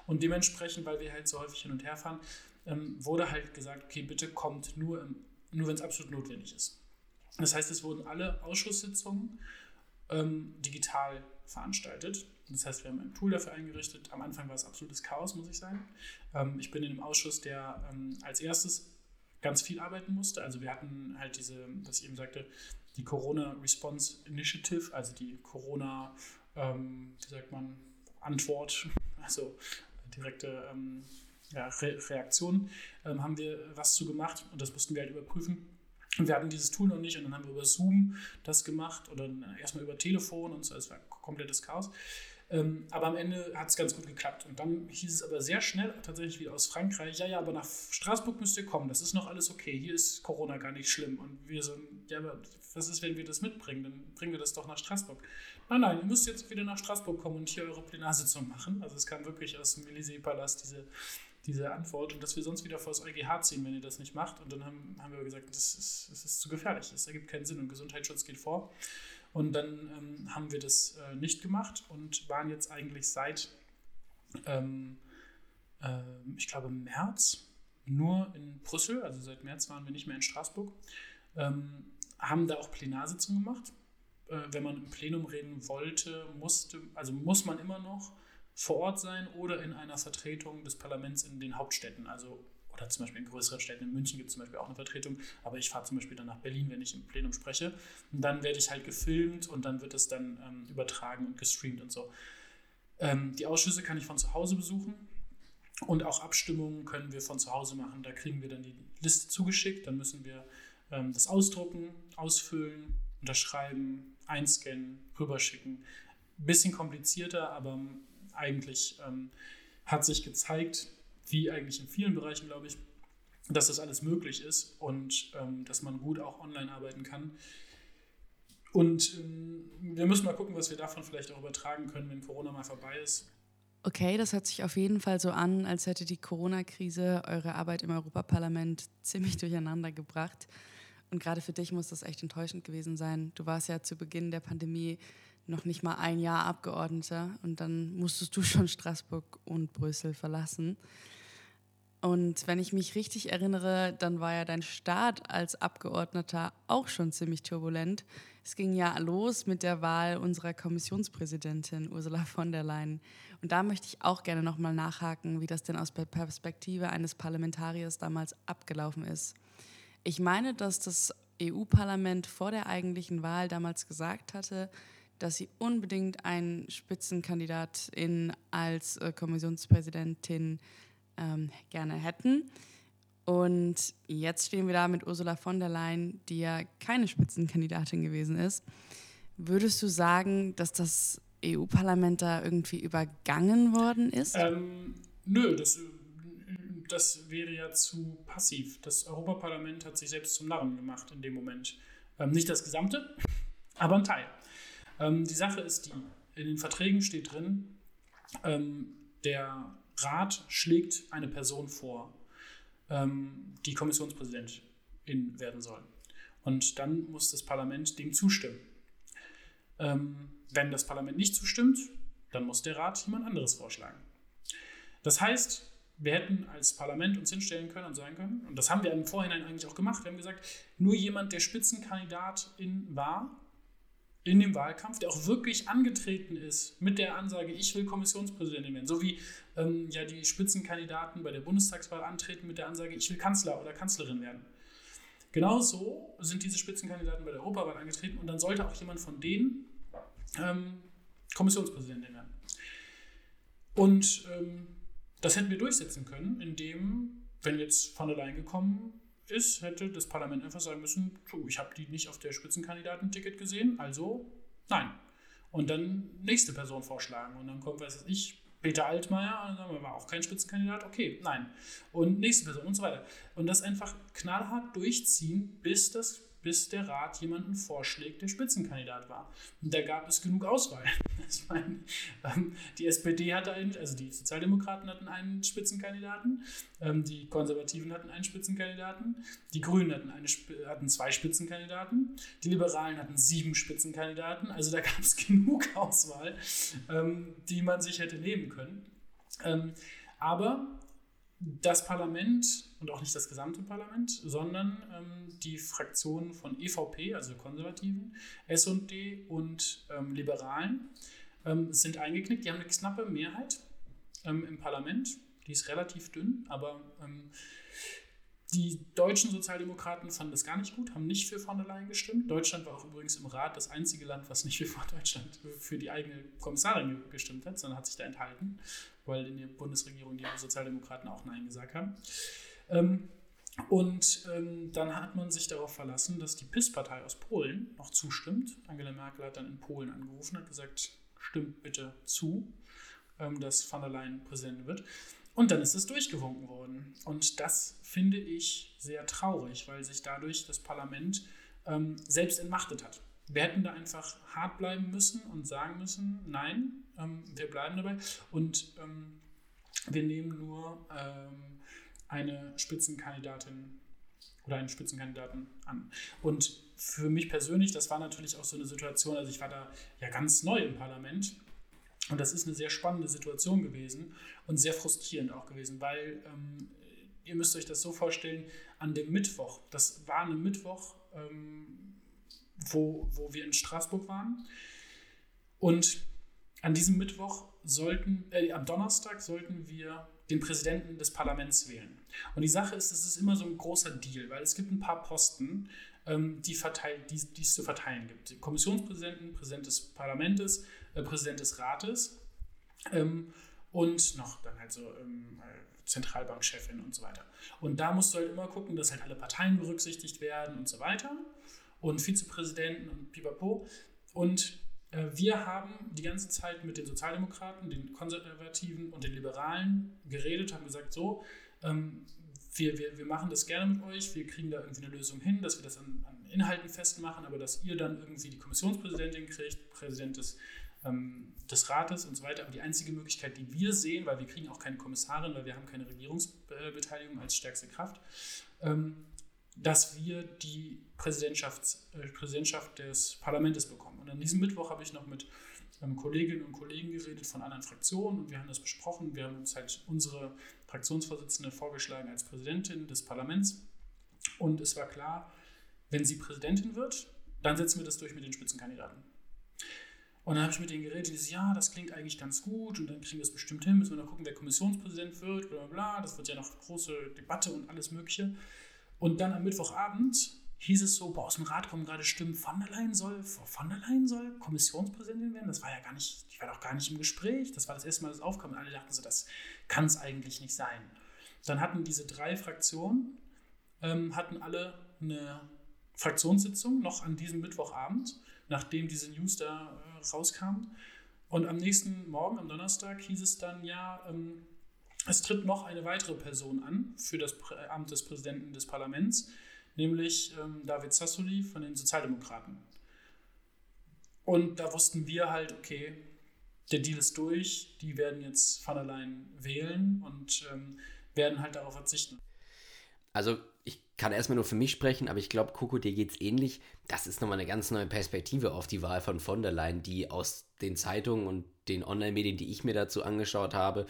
Speaker 1: Und dementsprechend, weil wir halt so häufig hin und her fahren, ähm, wurde halt gesagt, okay, bitte kommt nur, nur wenn es absolut notwendig ist. Das heißt, es wurden alle Ausschusssitzungen ähm, digital veranstaltet. Das heißt, wir haben ein Tool dafür eingerichtet. Am Anfang war es absolutes Chaos, muss ich sagen. Ähm, ich bin in einem Ausschuss, der ähm, als erstes ganz viel arbeiten musste. Also wir hatten halt diese, was ich eben sagte, die Corona Response Initiative, also die Corona, ähm, wie sagt man, Antwort, *laughs* also direkte ja, Re Reaktion, haben wir was zu gemacht und das mussten wir halt überprüfen. Und wir hatten dieses Tool noch nicht und dann haben wir über Zoom das gemacht oder erstmal über Telefon und so, es war komplettes Chaos. Ähm, aber am Ende hat es ganz gut geklappt. Und dann hieß es aber sehr schnell tatsächlich wieder aus Frankreich, ja, ja, aber nach Straßburg müsst ihr kommen, das ist noch alles okay, hier ist Corona gar nicht schlimm. Und wir so, ja, aber was ist, wenn wir das mitbringen? Dann bringen wir das doch nach Straßburg. Nein, nein, ihr müsst jetzt wieder nach Straßburg kommen und hier eure Plenarsitzung machen. Also es kam wirklich aus dem Élysée-Palast diese, diese Antwort und dass wir sonst wieder vor das EuGH ziehen, wenn ihr das nicht macht. Und dann haben, haben wir gesagt, das ist, das ist zu gefährlich, das ergibt keinen Sinn und Gesundheitsschutz geht vor. Und dann ähm, haben wir das äh, nicht gemacht und waren jetzt eigentlich seit, ähm, äh, ich glaube, März nur in Brüssel, also seit März waren wir nicht mehr in Straßburg, ähm, haben da auch Plenarsitzungen gemacht. Äh, wenn man im Plenum reden wollte, musste, also muss man immer noch vor Ort sein oder in einer Vertretung des Parlaments in den Hauptstädten, also oder zum Beispiel in größeren Städten, in München gibt es zum Beispiel auch eine Vertretung, aber ich fahre zum Beispiel dann nach Berlin, wenn ich im Plenum spreche. Und dann werde ich halt gefilmt und dann wird es dann ähm, übertragen und gestreamt und so. Ähm, die Ausschüsse kann ich von zu Hause besuchen und auch Abstimmungen können wir von zu Hause machen. Da kriegen wir dann die Liste zugeschickt, dann müssen wir ähm, das ausdrucken, ausfüllen, unterschreiben, einscannen, rüberschicken. Bisschen komplizierter, aber eigentlich ähm, hat sich gezeigt, wie eigentlich in vielen Bereichen, glaube ich, dass das alles möglich ist und ähm, dass man gut auch online arbeiten kann. Und ähm, wir müssen mal gucken, was wir davon vielleicht auch übertragen können, wenn Corona mal vorbei ist.
Speaker 3: Okay, das hört sich auf jeden Fall so an, als hätte die Corona-Krise eure Arbeit im Europaparlament *laughs* ziemlich durcheinander gebracht. Und gerade für dich muss das echt enttäuschend gewesen sein. Du warst ja zu Beginn der Pandemie noch nicht mal ein Jahr Abgeordneter und dann musstest du schon Straßburg und Brüssel verlassen. Und wenn ich mich richtig erinnere, dann war ja dein Start als Abgeordneter auch schon ziemlich turbulent. Es ging ja los mit der Wahl unserer Kommissionspräsidentin Ursula von der Leyen. Und da möchte ich auch gerne nochmal nachhaken, wie das denn aus der Perspektive eines Parlamentariers damals abgelaufen ist. Ich meine, dass das EU-Parlament vor der eigentlichen Wahl damals gesagt hatte, dass sie unbedingt einen Spitzenkandidatin als äh, Kommissionspräsidentin ähm, gerne hätten. Und jetzt stehen wir da mit Ursula von der Leyen, die ja keine Spitzenkandidatin gewesen ist. Würdest du sagen, dass das EU-Parlament da irgendwie übergangen worden ist?
Speaker 1: Ähm, nö, das, das wäre ja zu passiv. Das Europaparlament hat sich selbst zum Narren gemacht in dem Moment. Ähm, nicht das Gesamte, aber ein Teil. Ähm, die Sache ist die, in den Verträgen steht drin, ähm, der Rat schlägt eine Person vor, ähm, die Kommissionspräsidentin werden soll. Und dann muss das Parlament dem zustimmen. Ähm, wenn das Parlament nicht zustimmt, dann muss der Rat jemand anderes vorschlagen. Das heißt, wir hätten als Parlament uns hinstellen können und sagen können, und das haben wir im Vorhinein eigentlich auch gemacht, wir haben gesagt, nur jemand, der Spitzenkandidatin war, in dem Wahlkampf, der auch wirklich angetreten ist mit der Ansage, ich will Kommissionspräsidentin werden, so wie ähm, ja die Spitzenkandidaten bei der Bundestagswahl antreten mit der Ansage, ich will Kanzler oder Kanzlerin werden. Genauso sind diese Spitzenkandidaten bei der Europawahl angetreten und dann sollte auch jemand von denen ähm, Kommissionspräsidentin werden. Und ähm, das hätten wir durchsetzen können, indem, wenn jetzt von der Leyen gekommen ist, hätte das Parlament einfach sagen müssen, ich habe die nicht auf der Spitzenkandidatenticket gesehen, also nein. Und dann nächste Person vorschlagen. Und dann kommt, weiß ich, Peter Altmaier, und dann war auch kein Spitzenkandidat, okay, nein. Und nächste Person und so weiter. Und das einfach knallhart durchziehen, bis das bis der Rat jemanden vorschlägt, der Spitzenkandidat war. Und da gab es genug Auswahl. *laughs* Ich meine, ähm, die SPD hatte einen, also die Sozialdemokraten hatten einen Spitzenkandidaten, ähm, die Konservativen hatten einen Spitzenkandidaten, die Grünen hatten, eine, hatten zwei Spitzenkandidaten, die Liberalen hatten sieben Spitzenkandidaten. Also da gab es *laughs* genug Auswahl, ähm, die man sich hätte nehmen können. Aber das Parlament und auch nicht das gesamte Parlament, sondern ähm, die Fraktionen von EVP, also Konservativen, SD und ähm, Liberalen, ähm, sind eingeknickt. Die haben eine knappe Mehrheit ähm, im Parlament. Die ist relativ dünn, aber ähm, die deutschen Sozialdemokraten fanden das gar nicht gut, haben nicht für von der Leyen gestimmt. Deutschland war auch übrigens im Rat das einzige Land, was nicht vor Deutschland für die eigene Kommissarin gestimmt hat, sondern hat sich da enthalten, weil in der Bundesregierung die Sozialdemokraten auch Nein gesagt haben. Ähm, und ähm, dann hat man sich darauf verlassen, dass die PIS-Partei aus Polen noch zustimmt. Angela Merkel hat dann in Polen angerufen und gesagt, stimmt bitte zu, ähm, dass von der Leyen Präsident wird. Und dann ist es durchgewunken worden. Und das finde ich sehr traurig, weil sich dadurch das Parlament ähm, selbst entmachtet hat. Wir hätten da einfach hart bleiben müssen und sagen müssen, nein, ähm, wir bleiben dabei und ähm, wir nehmen nur ähm, eine Spitzenkandidatin oder einen Spitzenkandidaten an. Und für mich persönlich, das war natürlich auch so eine Situation, also ich war da ja ganz neu im Parlament und das ist eine sehr spannende Situation gewesen und sehr frustrierend auch gewesen, weil ähm, ihr müsst euch das so vorstellen, an dem Mittwoch, das war ein Mittwoch, ähm, wo, wo wir in Straßburg waren und an diesem Mittwoch sollten, äh, am Donnerstag sollten wir den Präsidenten des Parlaments wählen. Und die Sache ist, es ist immer so ein großer Deal, weil es gibt ein paar Posten, ähm, die, verteilt, die, die es zu verteilen gibt. Kommissionspräsidenten, Präsident des Parlaments, äh, Präsident des Rates ähm, und noch dann halt so ähm, Zentralbankchefin und so weiter. Und da musst du halt immer gucken, dass halt alle Parteien berücksichtigt werden und so weiter und Vizepräsidenten und pipapo. Und äh, wir haben die ganze Zeit mit den Sozialdemokraten, den Konservativen und den Liberalen geredet, haben gesagt, so, ähm, wir, wir, wir machen das gerne mit euch, wir kriegen da irgendwie eine Lösung hin, dass wir das an, an Inhalten festmachen, aber dass ihr dann irgendwie die Kommissionspräsidentin kriegt, Präsident des ähm, des Rates und so weiter. Aber die einzige Möglichkeit, die wir sehen, weil wir kriegen auch keine Kommissarin, weil wir haben keine Regierungsbeteiligung als stärkste Kraft, ähm, dass wir die Präsidentschaft, äh, Präsidentschaft des Parlaments bekommen. Und an diesem Mittwoch habe ich noch mit ähm, Kolleginnen und Kollegen geredet von anderen Fraktionen und wir haben das besprochen. Wir haben uns halt unsere Fraktionsvorsitzende vorgeschlagen als Präsidentin des Parlaments. Und es war klar, wenn sie Präsidentin wird, dann setzen wir das durch mit den Spitzenkandidaten. Und dann habe ich mit denen geredet, die sagen, ja, das klingt eigentlich ganz gut und dann kriegen wir es bestimmt hin, müssen wir noch gucken, wer Kommissionspräsident wird, bla bla. Das wird ja noch große Debatte und alles Mögliche. Und dann am Mittwochabend hieß es so, boah, aus dem Rat kommen gerade Stimmen, von der Leyen soll, von der Leyen soll Kommissionspräsidentin werden. Das war ja gar nicht, die war doch gar nicht im Gespräch. Das war das erste Mal, dass es aufkam. Und alle dachten so, das kann es eigentlich nicht sein. Dann hatten diese drei Fraktionen, ähm, hatten alle eine Fraktionssitzung noch an diesem Mittwochabend nachdem diese News da äh, rauskam. Und am nächsten Morgen, am Donnerstag, hieß es dann, ja, ähm, es tritt noch eine weitere Person an für das Amt des Präsidenten des Parlaments, nämlich ähm, David Sassoli von den Sozialdemokraten. Und da wussten wir halt, okay, der Deal ist durch, die werden jetzt von allein wählen und ähm, werden halt darauf verzichten.
Speaker 2: Also ich kann erstmal nur für mich sprechen, aber ich glaube, Coco, dir geht es ähnlich. Das ist nochmal eine ganz neue Perspektive auf die Wahl von von der Leyen, die aus den Zeitungen und den Online-Medien, die ich mir dazu angeschaut habe,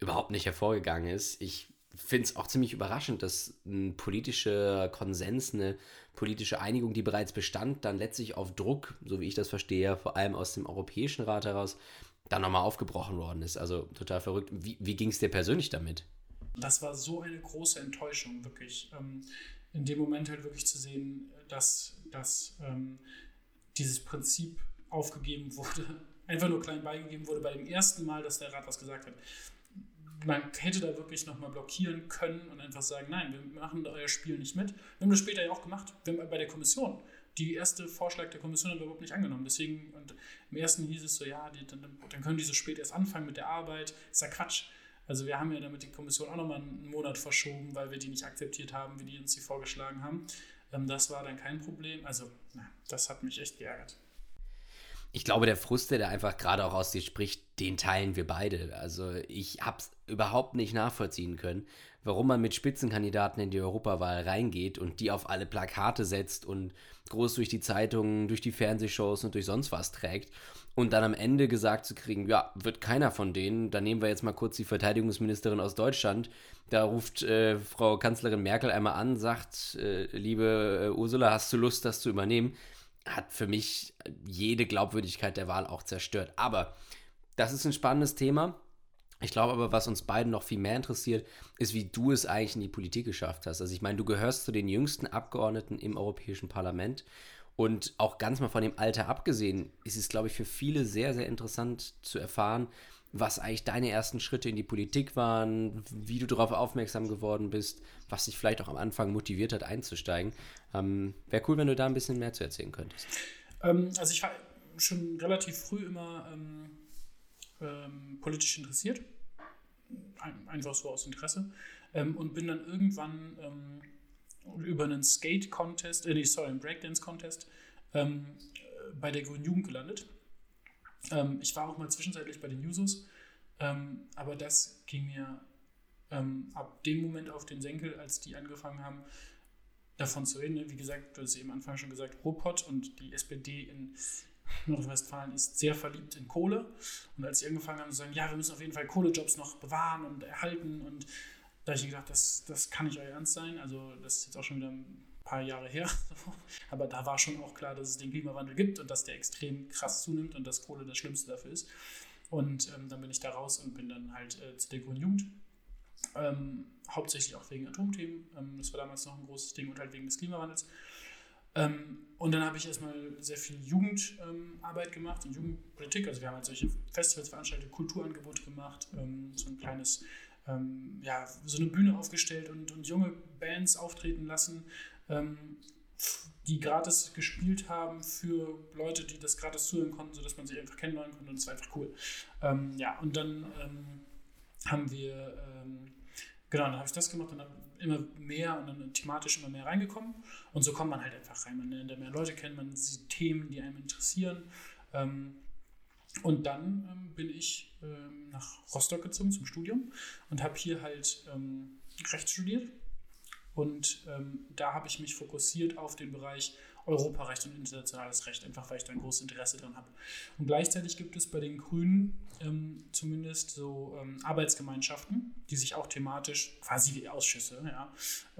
Speaker 2: überhaupt nicht hervorgegangen ist. Ich finde es auch ziemlich überraschend, dass ein politischer Konsens, eine politische Einigung, die bereits bestand, dann letztlich auf Druck, so wie ich das verstehe, vor allem aus dem Europäischen Rat heraus, dann nochmal aufgebrochen worden ist. Also total verrückt. Wie, wie ging es dir persönlich damit?
Speaker 1: Das war so eine große Enttäuschung, wirklich. Ähm, in dem Moment halt wirklich zu sehen, dass, dass ähm, dieses Prinzip aufgegeben wurde, *laughs* einfach nur klein beigegeben wurde bei dem ersten Mal, dass der Rat was gesagt hat. man hätte da wirklich nochmal blockieren können und einfach sagen, nein, wir machen euer Spiel nicht mit. Wir haben das später ja auch gemacht, bei der Kommission. Die erste Vorschlag der Kommission haben wir überhaupt nicht angenommen. Deswegen, und im ersten hieß es so, ja, die, dann, dann können die so spät erst anfangen mit der Arbeit. Ist ja Quatsch. Also wir haben ja damit die Kommission auch nochmal einen Monat verschoben, weil wir die nicht akzeptiert haben, wie die uns die vorgeschlagen haben. Ähm, das war dann kein Problem. Also, na, das hat mich echt geärgert.
Speaker 2: Ich glaube, der Frust, der einfach gerade auch aus dir spricht, den teilen wir beide. Also ich habe es überhaupt nicht nachvollziehen können, warum man mit Spitzenkandidaten in die Europawahl reingeht und die auf alle Plakate setzt und groß durch die Zeitungen, durch die Fernsehshows und durch sonst was trägt und dann am Ende gesagt zu kriegen, ja, wird keiner von denen, dann nehmen wir jetzt mal kurz die Verteidigungsministerin aus Deutschland, da ruft äh, Frau Kanzlerin Merkel einmal an, sagt, äh, liebe äh, Ursula, hast du Lust, das zu übernehmen? Hat für mich jede Glaubwürdigkeit der Wahl auch zerstört. Aber das ist ein spannendes Thema. Ich glaube aber, was uns beiden noch viel mehr interessiert, ist, wie du es eigentlich in die Politik geschafft hast. Also ich meine, du gehörst zu den jüngsten Abgeordneten im Europäischen Parlament und auch ganz mal von dem Alter abgesehen, ist es, glaube ich, für viele sehr, sehr interessant zu erfahren, was eigentlich deine ersten Schritte in die Politik waren, wie du darauf aufmerksam geworden bist, was dich vielleicht auch am Anfang motiviert hat, einzusteigen. Ähm, Wäre cool, wenn du da ein bisschen mehr zu erzählen könntest.
Speaker 1: Ähm, also ich war schon relativ früh immer ähm, ähm politisch interessiert, Ein, einfach so aus Interesse, ähm, und bin dann irgendwann ähm, über einen Skate-Contest, äh, nee, sorry, einen Breakdance-Contest ähm, bei der Grünen Jugend gelandet. Ähm, ich war auch mal zwischenzeitlich bei den Jusos, aber das ging mir ab dem Moment auf den Senkel, als die angefangen haben, davon zu reden. Wie gesagt, du hast eben am Anfang schon gesagt, Ruhrpott und die SPD in Nordrhein-Westfalen ist sehr verliebt in Kohle. Und als sie angefangen haben zu sagen, ja, wir müssen auf jeden Fall Kohlejobs noch bewahren und erhalten und da habe ich gedacht, das, das kann nicht euer Ernst sein. Also das ist jetzt auch schon wieder ein paar Jahre her. *laughs* Aber da war schon auch klar, dass es den Klimawandel gibt und dass der extrem krass zunimmt und dass Kohle das Schlimmste dafür ist. Und ähm, dann bin ich da raus und bin dann halt äh, zu der Grünen Jugend. Ähm, hauptsächlich auch wegen Atomthemen. Ähm, das war damals noch ein großes Ding und halt wegen des Klimawandels. Ähm, und dann habe ich erstmal sehr viel Jugendarbeit gemacht und Jugendpolitik. Also wir haben halt solche Festivals veranstaltet, Kulturangebote gemacht, ähm, so ein kleines ähm, ja, so eine Bühne aufgestellt und, und junge Bands auftreten lassen, ähm, die gratis gespielt haben für Leute, die das gratis zuhören konnten, sodass man sich einfach kennenlernen konnte und es war einfach cool. Ähm, ja, und dann ähm, haben wir, ähm, genau, dann habe ich das gemacht und dann immer mehr und dann thematisch immer mehr reingekommen und so kommt man halt einfach rein. Man lernt mehr Leute kennen, man sieht Themen, die einem interessieren. Ähm, und dann ähm, bin ich ähm, nach Rostock gezogen zum Studium und habe hier halt ähm, Recht studiert. Und ähm, da habe ich mich fokussiert auf den Bereich Europarecht und internationales Recht, einfach weil ich da ein großes Interesse dran habe. Und gleichzeitig gibt es bei den Grünen ähm, zumindest so ähm, Arbeitsgemeinschaften, die sich auch thematisch, quasi wie Ausschüsse, ja,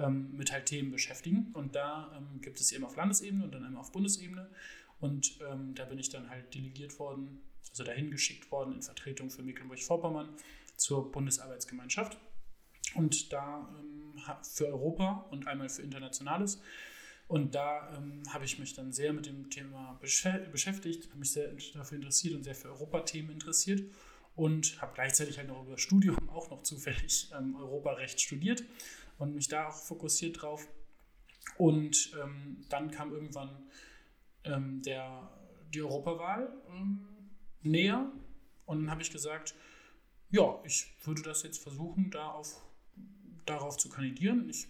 Speaker 1: mit halt Themen beschäftigen. Und da gibt es eben auf Landesebene und dann einmal auf Bundesebene. Und da bin ich dann halt delegiert worden also dahin geschickt worden in Vertretung für Mecklenburg-Vorpommern zur Bundesarbeitsgemeinschaft. Und da ähm, für Europa und einmal für Internationales. Und da ähm, habe ich mich dann sehr mit dem Thema beschäftigt, habe mich sehr dafür interessiert und sehr für Europathemen interessiert und habe gleichzeitig halt noch über Studium *laughs* auch noch zufällig ähm, Europarecht studiert und mich da auch fokussiert drauf. Und ähm, dann kam irgendwann ähm, der, die Europawahl ähm, näher. Und dann habe ich gesagt, ja, ich würde das jetzt versuchen, da auf, darauf zu kandidieren. Ich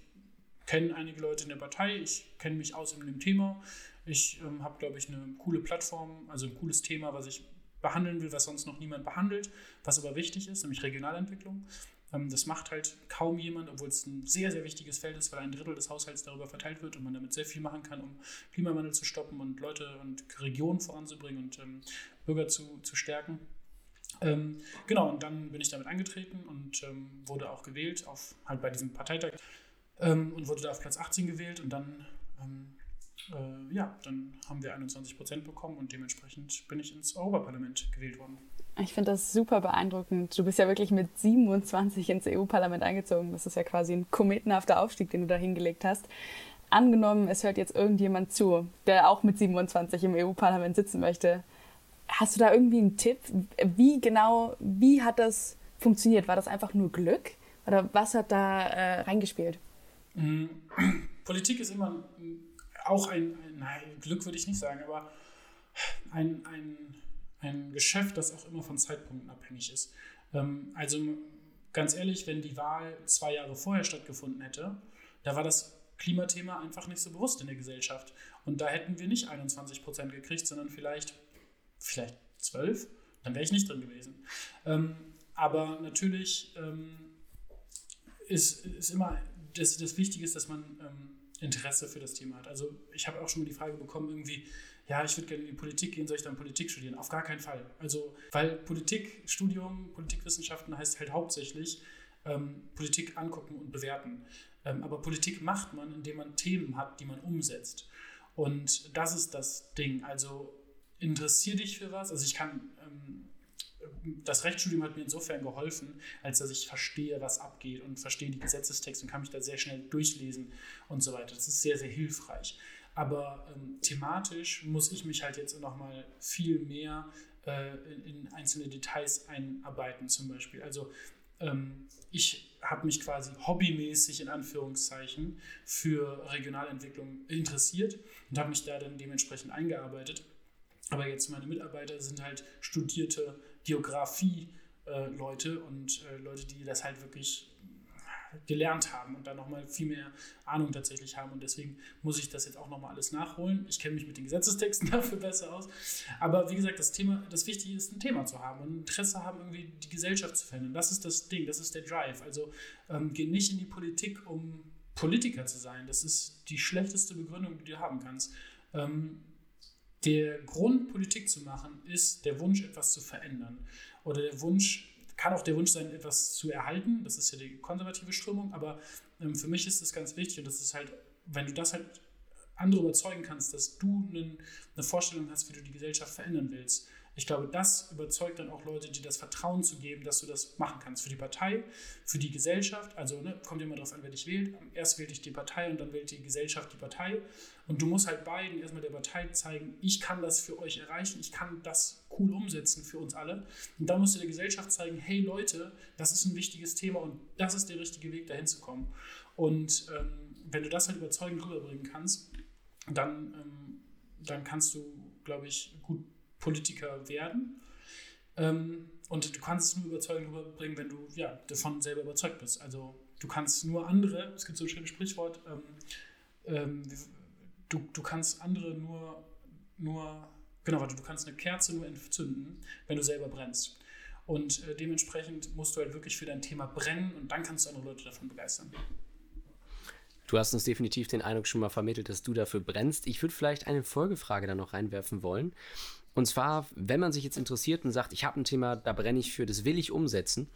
Speaker 1: kenne einige Leute in der Partei, ich kenne mich aus in dem Thema. Ich ähm, habe, glaube ich, eine coole Plattform, also ein cooles Thema, was ich behandeln will, was sonst noch niemand behandelt, was aber wichtig ist, nämlich Regionalentwicklung. Ähm, das macht halt kaum jemand, obwohl es ein sehr, sehr wichtiges Feld ist, weil ein Drittel des Haushalts darüber verteilt wird und man damit sehr viel machen kann, um Klimawandel zu stoppen und Leute und Regionen voranzubringen und ähm, Bürger zu, zu stärken. Ähm, genau, und dann bin ich damit angetreten und ähm, wurde auch gewählt, auf, halt bei diesem Parteitag ähm, und wurde da auf Platz 18 gewählt und dann, ähm, äh, ja, dann haben wir 21 Prozent bekommen und dementsprechend bin ich ins Europaparlament gewählt worden.
Speaker 3: Ich finde das super beeindruckend. Du bist ja wirklich mit 27 ins EU-Parlament eingezogen. Das ist ja quasi ein kometenhafter Aufstieg, den du da hingelegt hast. Angenommen, es hört jetzt irgendjemand zu, der auch mit 27 im EU-Parlament sitzen möchte. Hast du da irgendwie einen Tipp? Wie genau, wie hat das funktioniert? War das einfach nur Glück? Oder was hat da äh, reingespielt?
Speaker 1: Mhm. *clears throat* Politik ist immer auch ein, nein, Glück würde ich nicht sagen, aber ein, ein, ein Geschäft, das auch immer von Zeitpunkten abhängig ist. Ähm, also ganz ehrlich, wenn die Wahl zwei Jahre vorher stattgefunden hätte, da war das Klimathema einfach nicht so bewusst in der Gesellschaft. Und da hätten wir nicht 21 Prozent gekriegt, sondern vielleicht, vielleicht 12. Dann wäre ich nicht drin gewesen. Ähm, aber natürlich ähm, ist, ist immer das, das Wichtige ist, dass man ähm, Interesse für das Thema hat. Also ich habe auch schon mal die Frage bekommen, irgendwie, ja, ich würde gerne in die Politik gehen, soll ich dann Politik studieren? Auf gar keinen Fall. Also, weil Politikstudium, Politikwissenschaften heißt halt hauptsächlich ähm, Politik angucken und bewerten. Ähm, aber Politik macht man, indem man Themen hat, die man umsetzt. Und das ist das Ding. Also interessier dich für was. Also ich kann ähm, das Rechtsstudium hat mir insofern geholfen, als dass ich verstehe, was abgeht und verstehe die Gesetzestexte und kann mich da sehr schnell durchlesen und so weiter. Das ist sehr, sehr hilfreich. Aber ähm, thematisch muss ich mich halt jetzt nochmal viel mehr äh, in, in, einzelne Details einarbeiten, zum Beispiel. Also ähm, ich habe mich quasi hobbymäßig in Anführungszeichen für Regionalentwicklung interessiert und habe mich da dann dementsprechend eingearbeitet. Aber jetzt meine Mitarbeiter sind halt studierte Geografie-Leute äh, und äh, Leute, die das halt wirklich gelernt haben und dann nochmal viel mehr Ahnung tatsächlich haben. Und deswegen muss ich das jetzt auch nochmal alles nachholen. Ich kenne mich mit den Gesetzestexten *laughs* dafür besser aus. Aber wie gesagt, das Thema, das Wichtige ist, ein Thema zu haben und Interesse haben, irgendwie die Gesellschaft zu verändern. Das ist das Ding, das ist der Drive. Also ähm, geh nicht in die Politik, um Politiker zu sein. Das ist die schlechteste Begründung, die du haben kannst. Ähm, der Grund, Politik zu machen, ist der Wunsch, etwas zu verändern. Oder der Wunsch, kann auch der Wunsch sein, etwas zu erhalten. Das ist ja die konservative Strömung. Aber ähm, für mich ist das ganz wichtig. Und das ist halt, wenn du das halt andere überzeugen kannst, dass du einen, eine Vorstellung hast, wie du die Gesellschaft verändern willst, ich glaube, das überzeugt dann auch Leute, die das Vertrauen zu geben, dass du das machen kannst. Für die Partei, für die Gesellschaft. Also ne, kommt immer darauf an, wer dich wählt. Erst wählt dich die Partei und dann wählt die Gesellschaft die Partei. Und du musst halt beiden erstmal der Partei zeigen, ich kann das für euch erreichen, ich kann das cool umsetzen für uns alle. Und dann musst du der Gesellschaft zeigen, hey Leute, das ist ein wichtiges Thema und das ist der richtige Weg, dahin zu kommen. Und ähm, wenn du das halt überzeugend rüberbringen kannst, dann, ähm, dann kannst du, glaube ich, gut Politiker werden. Ähm, und du kannst es nur überzeugend rüberbringen, wenn du ja, davon selber überzeugt bist. Also du kannst nur andere, es gibt so ein schönes Sprichwort, ähm, ähm, du, du kannst andere nur, nur, genau, warte, du kannst eine Kerze nur entzünden, wenn du selber brennst. Und äh, dementsprechend musst du halt wirklich für dein Thema brennen und dann kannst du andere Leute davon begeistern.
Speaker 2: Du hast uns definitiv den Eindruck schon mal vermittelt, dass du dafür brennst. Ich würde vielleicht eine Folgefrage da noch reinwerfen wollen. Und zwar, wenn man sich jetzt interessiert und sagt, ich habe ein Thema, da brenne ich für, das will ich umsetzen.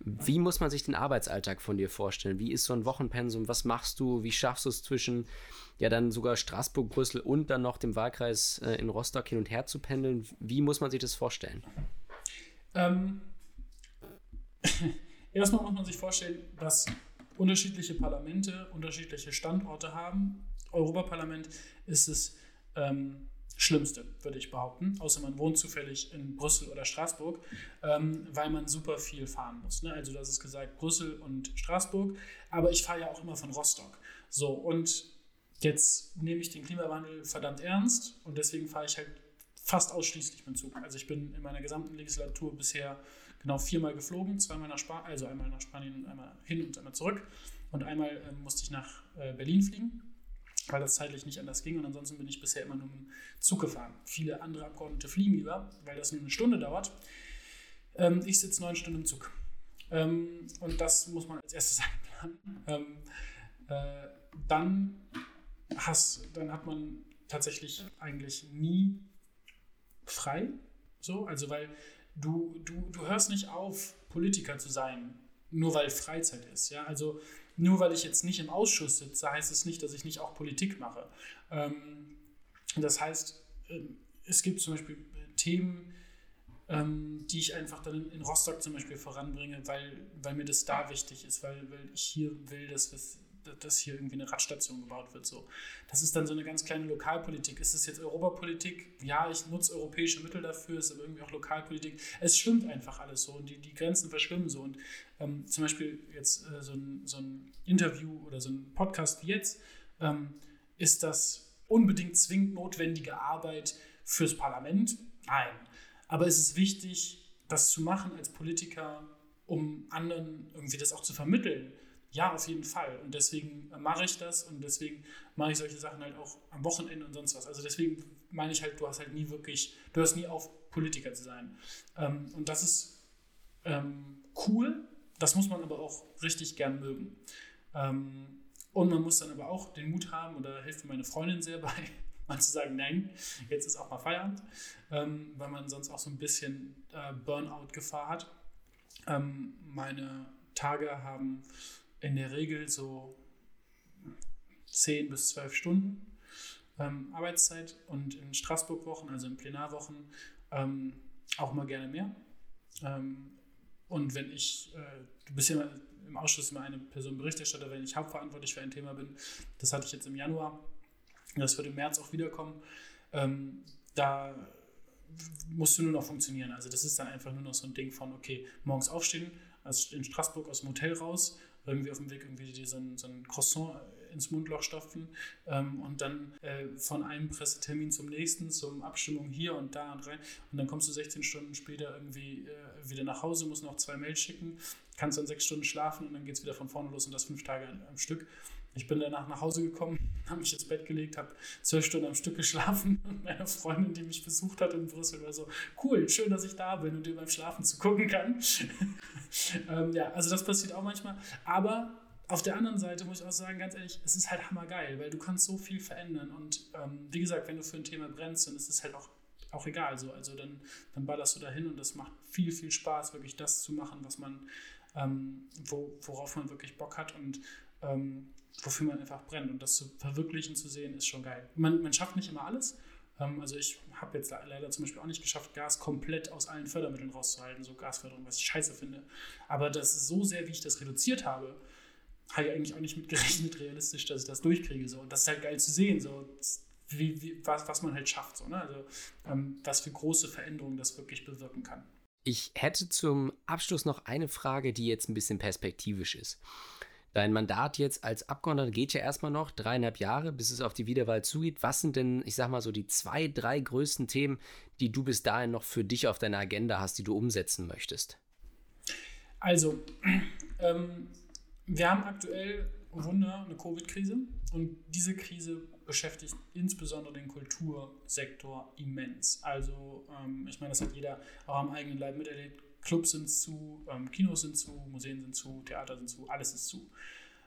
Speaker 2: Wie muss man sich den Arbeitsalltag von dir vorstellen? Wie ist so ein Wochenpensum? Was machst du? Wie schaffst du es zwischen, ja, dann sogar Straßburg, Brüssel und dann noch dem Wahlkreis äh, in Rostock hin und her zu pendeln? Wie muss man sich das vorstellen?
Speaker 1: Ähm, *laughs* erstmal muss man sich vorstellen, dass unterschiedliche Parlamente unterschiedliche Standorte haben. Europaparlament ist es. Ähm, Schlimmste, würde ich behaupten, außer man wohnt zufällig in Brüssel oder Straßburg, ähm, weil man super viel fahren muss. Ne? Also, das ist gesagt, Brüssel und Straßburg, aber ich fahre ja auch immer von Rostock. So, und jetzt nehme ich den Klimawandel verdammt ernst und deswegen fahre ich halt fast ausschließlich mit Zug. Also, ich bin in meiner gesamten Legislatur bisher genau viermal geflogen, zweimal nach Spanien, also einmal nach Spanien einmal hin und einmal zurück. Und einmal äh, musste ich nach äh, Berlin fliegen weil das zeitlich nicht anders ging. Und ansonsten bin ich bisher immer nur mit dem Zug gefahren. Viele andere Abgeordnete fliegen lieber, weil das nur eine Stunde dauert. Ähm, ich sitze neun Stunden im Zug. Ähm, und das muss man als erstes *laughs* einplanen. Ähm, äh, dann, hast, dann hat man tatsächlich eigentlich nie frei. So, also weil du, du, du hörst nicht auf, Politiker zu sein, nur weil Freizeit ist. Ja? Also nur weil ich jetzt nicht im Ausschuss sitze, heißt es nicht, dass ich nicht auch Politik mache. Ähm, das heißt, ähm, es gibt zum Beispiel Themen, ähm, die ich einfach dann in Rostock zum Beispiel voranbringe, weil, weil mir das da wichtig ist, weil, weil ich hier will, dass, dass hier irgendwie eine Radstation gebaut wird. So. Das ist dann so eine ganz kleine Lokalpolitik. Ist es jetzt Europapolitik? Ja, ich nutze europäische Mittel dafür, ist aber irgendwie auch Lokalpolitik. Es schwimmt einfach alles so und die, die Grenzen verschwimmen so. Und ähm, zum Beispiel jetzt äh, so, ein, so ein Interview oder so ein Podcast wie jetzt, ähm, ist das unbedingt zwingend notwendige Arbeit fürs Parlament? Nein. Aber es ist wichtig, das zu machen als Politiker, um anderen irgendwie das auch zu vermitteln ja, auf jeden Fall. Und deswegen mache ich das und deswegen mache ich solche Sachen halt auch am Wochenende und sonst was. Also deswegen meine ich halt, du hast halt nie wirklich, du hörst nie auf, Politiker zu sein. Ähm, und das ist ähm, cool, das muss man aber auch richtig gern mögen. Ähm, und man muss dann aber auch den Mut haben, und da hilft mir meine Freundin sehr bei, *laughs* mal zu sagen, nein, jetzt ist auch mal Feierabend, ähm, weil man sonst auch so ein bisschen äh, Burnout-Gefahr hat. Ähm, meine Tage haben in der Regel so 10 bis 12 Stunden ähm, Arbeitszeit und in Straßburg-Wochen, also in Plenarwochen, ähm, auch mal gerne mehr. Ähm, und wenn ich, äh, du bist ja im Ausschuss immer eine Person Berichterstatter, wenn ich hauptverantwortlich für ein Thema bin, das hatte ich jetzt im Januar, das wird im März auch wiederkommen, ähm, da musst du nur noch funktionieren. Also das ist dann einfach nur noch so ein Ding von, okay, morgens aufstehen, also in Straßburg aus dem Hotel raus, irgendwie auf dem Weg irgendwie so ein, so ein Croissant ins Mundloch stopfen ähm, und dann äh, von einem Pressetermin zum nächsten, zum Abstimmung hier und da und rein. Und dann kommst du 16 Stunden später irgendwie äh, wieder nach Hause, musst noch zwei Mails schicken, kannst dann sechs Stunden schlafen und dann geht es wieder von vorne los und das fünf Tage am Stück. Ich bin danach nach Hause gekommen, habe mich ins Bett gelegt, habe zwölf Stunden am Stück geschlafen *laughs* und meine Freundin, die mich besucht hat in Brüssel, war so, cool, schön, dass ich da bin und dir beim Schlafen zu gucken kann. *laughs* ähm, ja, also das passiert auch manchmal. Aber auf der anderen Seite muss ich auch sagen, ganz ehrlich, es ist halt hammergeil, weil du kannst so viel verändern und ähm, wie gesagt, wenn du für ein Thema brennst, dann ist es halt auch, auch egal so. Also dann, dann ballerst du dahin und das macht viel, viel Spaß, wirklich das zu machen, was man, ähm, wo, worauf man wirklich Bock hat und ähm, wofür man einfach brennt. Und das zu verwirklichen zu sehen, ist schon geil. Man, man schafft nicht immer alles. Ähm, also ich habe jetzt leider zum Beispiel auch nicht geschafft, Gas komplett aus allen Fördermitteln rauszuhalten, so Gasförderung, was ich scheiße finde. Aber das ist so sehr, wie ich das reduziert habe, habe ich eigentlich auch nicht mit gerechnet, realistisch, dass ich das durchkriege. So. Und das ist halt geil zu sehen, so, wie, wie, was, was man halt schafft. So, ne? Also ähm, was für große Veränderungen das wirklich bewirken kann.
Speaker 2: Ich hätte zum Abschluss noch eine Frage, die jetzt ein bisschen perspektivisch ist. Dein Mandat jetzt als Abgeordneter geht ja erstmal noch dreieinhalb Jahre, bis es auf die Wiederwahl zugeht. Was sind denn, ich sag mal so, die zwei, drei größten Themen, die du bis dahin noch für dich auf deiner Agenda hast, die du umsetzen möchtest?
Speaker 1: Also, ähm, wir haben aktuell, oh Wunder, eine Covid-Krise und diese Krise beschäftigt insbesondere den Kultursektor immens. Also, ähm, ich meine, das hat jeder auch am eigenen Leib miterlebt. Clubs sind zu, ähm, Kinos sind zu, Museen sind zu, Theater sind zu, alles ist zu.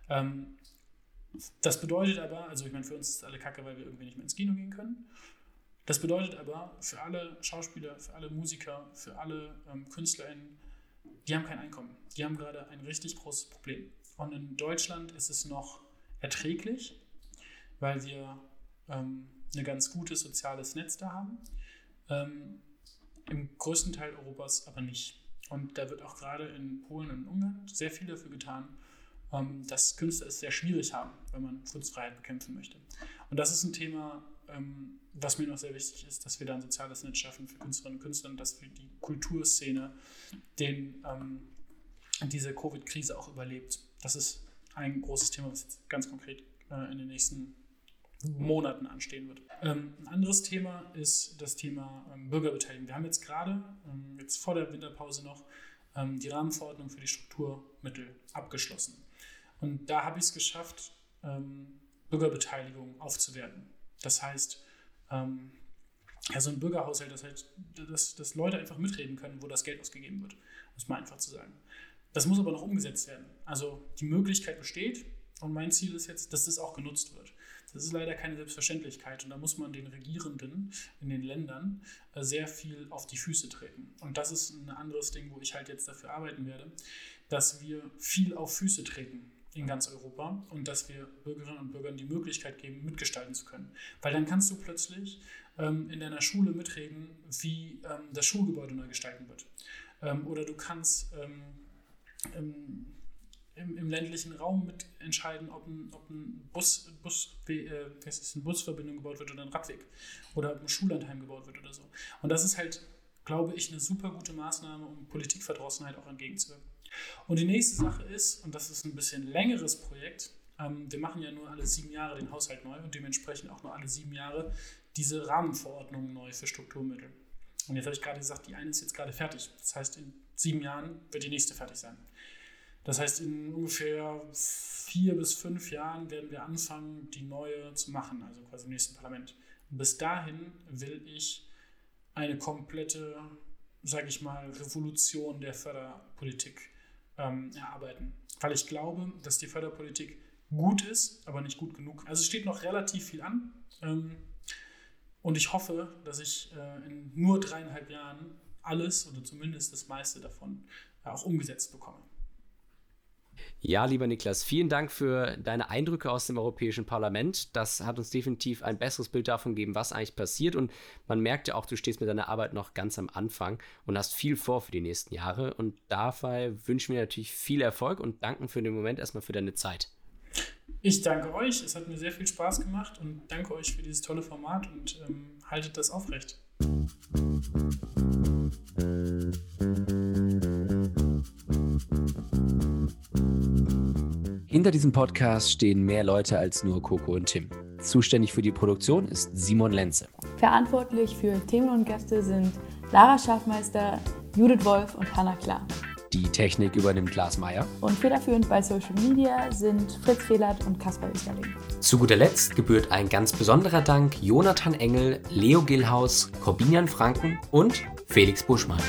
Speaker 1: Ähm, das bedeutet aber, also ich meine, für uns ist alle Kacke, weil wir irgendwie nicht mehr ins Kino gehen können. Das bedeutet aber für alle Schauspieler, für alle Musiker, für alle ähm, KünstlerInnen, die haben kein Einkommen. Die haben gerade ein richtig großes Problem. Und in Deutschland ist es noch erträglich, weil wir ähm, ein ganz gutes soziales Netz da haben. Ähm, Im größten Teil Europas aber nicht. Und da wird auch gerade in Polen und Ungarn sehr viel dafür getan, ähm, dass Künstler es sehr schwierig haben, wenn man Kunstfreiheit bekämpfen möchte. Und das ist ein Thema, ähm, was mir noch sehr wichtig ist, dass wir da ein soziales Netz schaffen für Künstlerinnen und Künstler und dass wir die Kulturszene den, ähm, diese Covid-Krise auch überlebt. Das ist ein großes Thema, was jetzt ganz konkret äh, in den nächsten Monaten anstehen wird. Ähm, ein anderes Thema ist das Thema ähm, Bürgerbeteiligung. Wir haben jetzt gerade, ähm, jetzt vor der Winterpause noch, ähm, die Rahmenverordnung für die Strukturmittel abgeschlossen. Und da habe ich es geschafft, ähm, Bürgerbeteiligung aufzuwerten. Das heißt, ähm, ja, so ein Bürgerhaushalt, das heißt, dass, dass Leute einfach mitreden können, wo das Geld ausgegeben wird, muss man einfach zu sagen. Das muss aber noch umgesetzt werden. Also die Möglichkeit besteht und mein Ziel ist jetzt, dass das auch genutzt wird. Das ist leider keine Selbstverständlichkeit und da muss man den Regierenden in den Ländern äh, sehr viel auf die Füße treten. Und das ist ein anderes Ding, wo ich halt jetzt dafür arbeiten werde, dass wir viel auf Füße treten in ganz Europa und dass wir Bürgerinnen und Bürgern die Möglichkeit geben, mitgestalten zu können. Weil dann kannst du plötzlich ähm, in deiner Schule mitreden, wie ähm, das Schulgebäude neu gestalten wird. Ähm, oder du kannst im, im, ländlichen Raum mitentscheiden, ob ein, ob ein Bus, Bus, äh, ist, eine Busverbindung gebaut wird oder ein Radweg oder ob ein Schullandheim gebaut wird oder so. Und das ist halt, glaube ich, eine super gute Maßnahme, um Politikverdrossenheit auch entgegenzuwirken. Und die nächste Sache ist, und das ist ein bisschen längeres Projekt, ähm, wir machen ja nur alle sieben Jahre den Haushalt neu und dementsprechend auch nur alle sieben Jahre diese Rahmenverordnungen neu für Strukturmittel. Und jetzt habe ich gerade gesagt, die eine ist jetzt gerade fertig. Das heißt, in sieben Jahren wird die nächste fertig sein. Das heißt, in ungefähr vier bis fünf Jahren werden wir anfangen, die neue zu machen, also quasi im nächsten Parlament. Bis dahin will ich eine komplette, sage ich mal, Revolution der Förderpolitik ähm, erarbeiten. Weil ich glaube, dass die Förderpolitik gut ist, aber nicht gut genug. Also es steht noch relativ viel an. Ähm, und ich hoffe, dass ich äh, in nur dreieinhalb Jahren alles oder zumindest das meiste davon äh, auch umgesetzt bekomme.
Speaker 2: Ja, lieber Niklas, vielen Dank für deine Eindrücke aus dem Europäischen Parlament. Das hat uns definitiv ein besseres Bild davon gegeben, was eigentlich passiert. Und man merkt ja auch, du stehst mit deiner Arbeit noch ganz am Anfang und hast viel vor für die nächsten Jahre. Und dabei wünschen wir natürlich viel Erfolg und danken für den Moment erstmal für deine Zeit.
Speaker 1: Ich danke euch. Es hat mir sehr viel Spaß gemacht und danke euch für dieses tolle Format und ähm, haltet das aufrecht.
Speaker 2: Hinter diesem Podcast stehen mehr Leute als nur Coco und Tim. Zuständig für die Produktion ist Simon Lenze.
Speaker 3: Verantwortlich für Themen und Gäste sind Lara Schafmeister, Judith Wolf und Hannah Klar.
Speaker 2: Die Technik übernimmt Lars Meyer.
Speaker 3: Und federführend bei Social Media sind Fritz Fehlert und Kaspar Österling.
Speaker 2: Zu guter Letzt gebührt ein ganz besonderer Dank Jonathan Engel, Leo Gillhaus, Corbinian Franken und Felix Buschmann.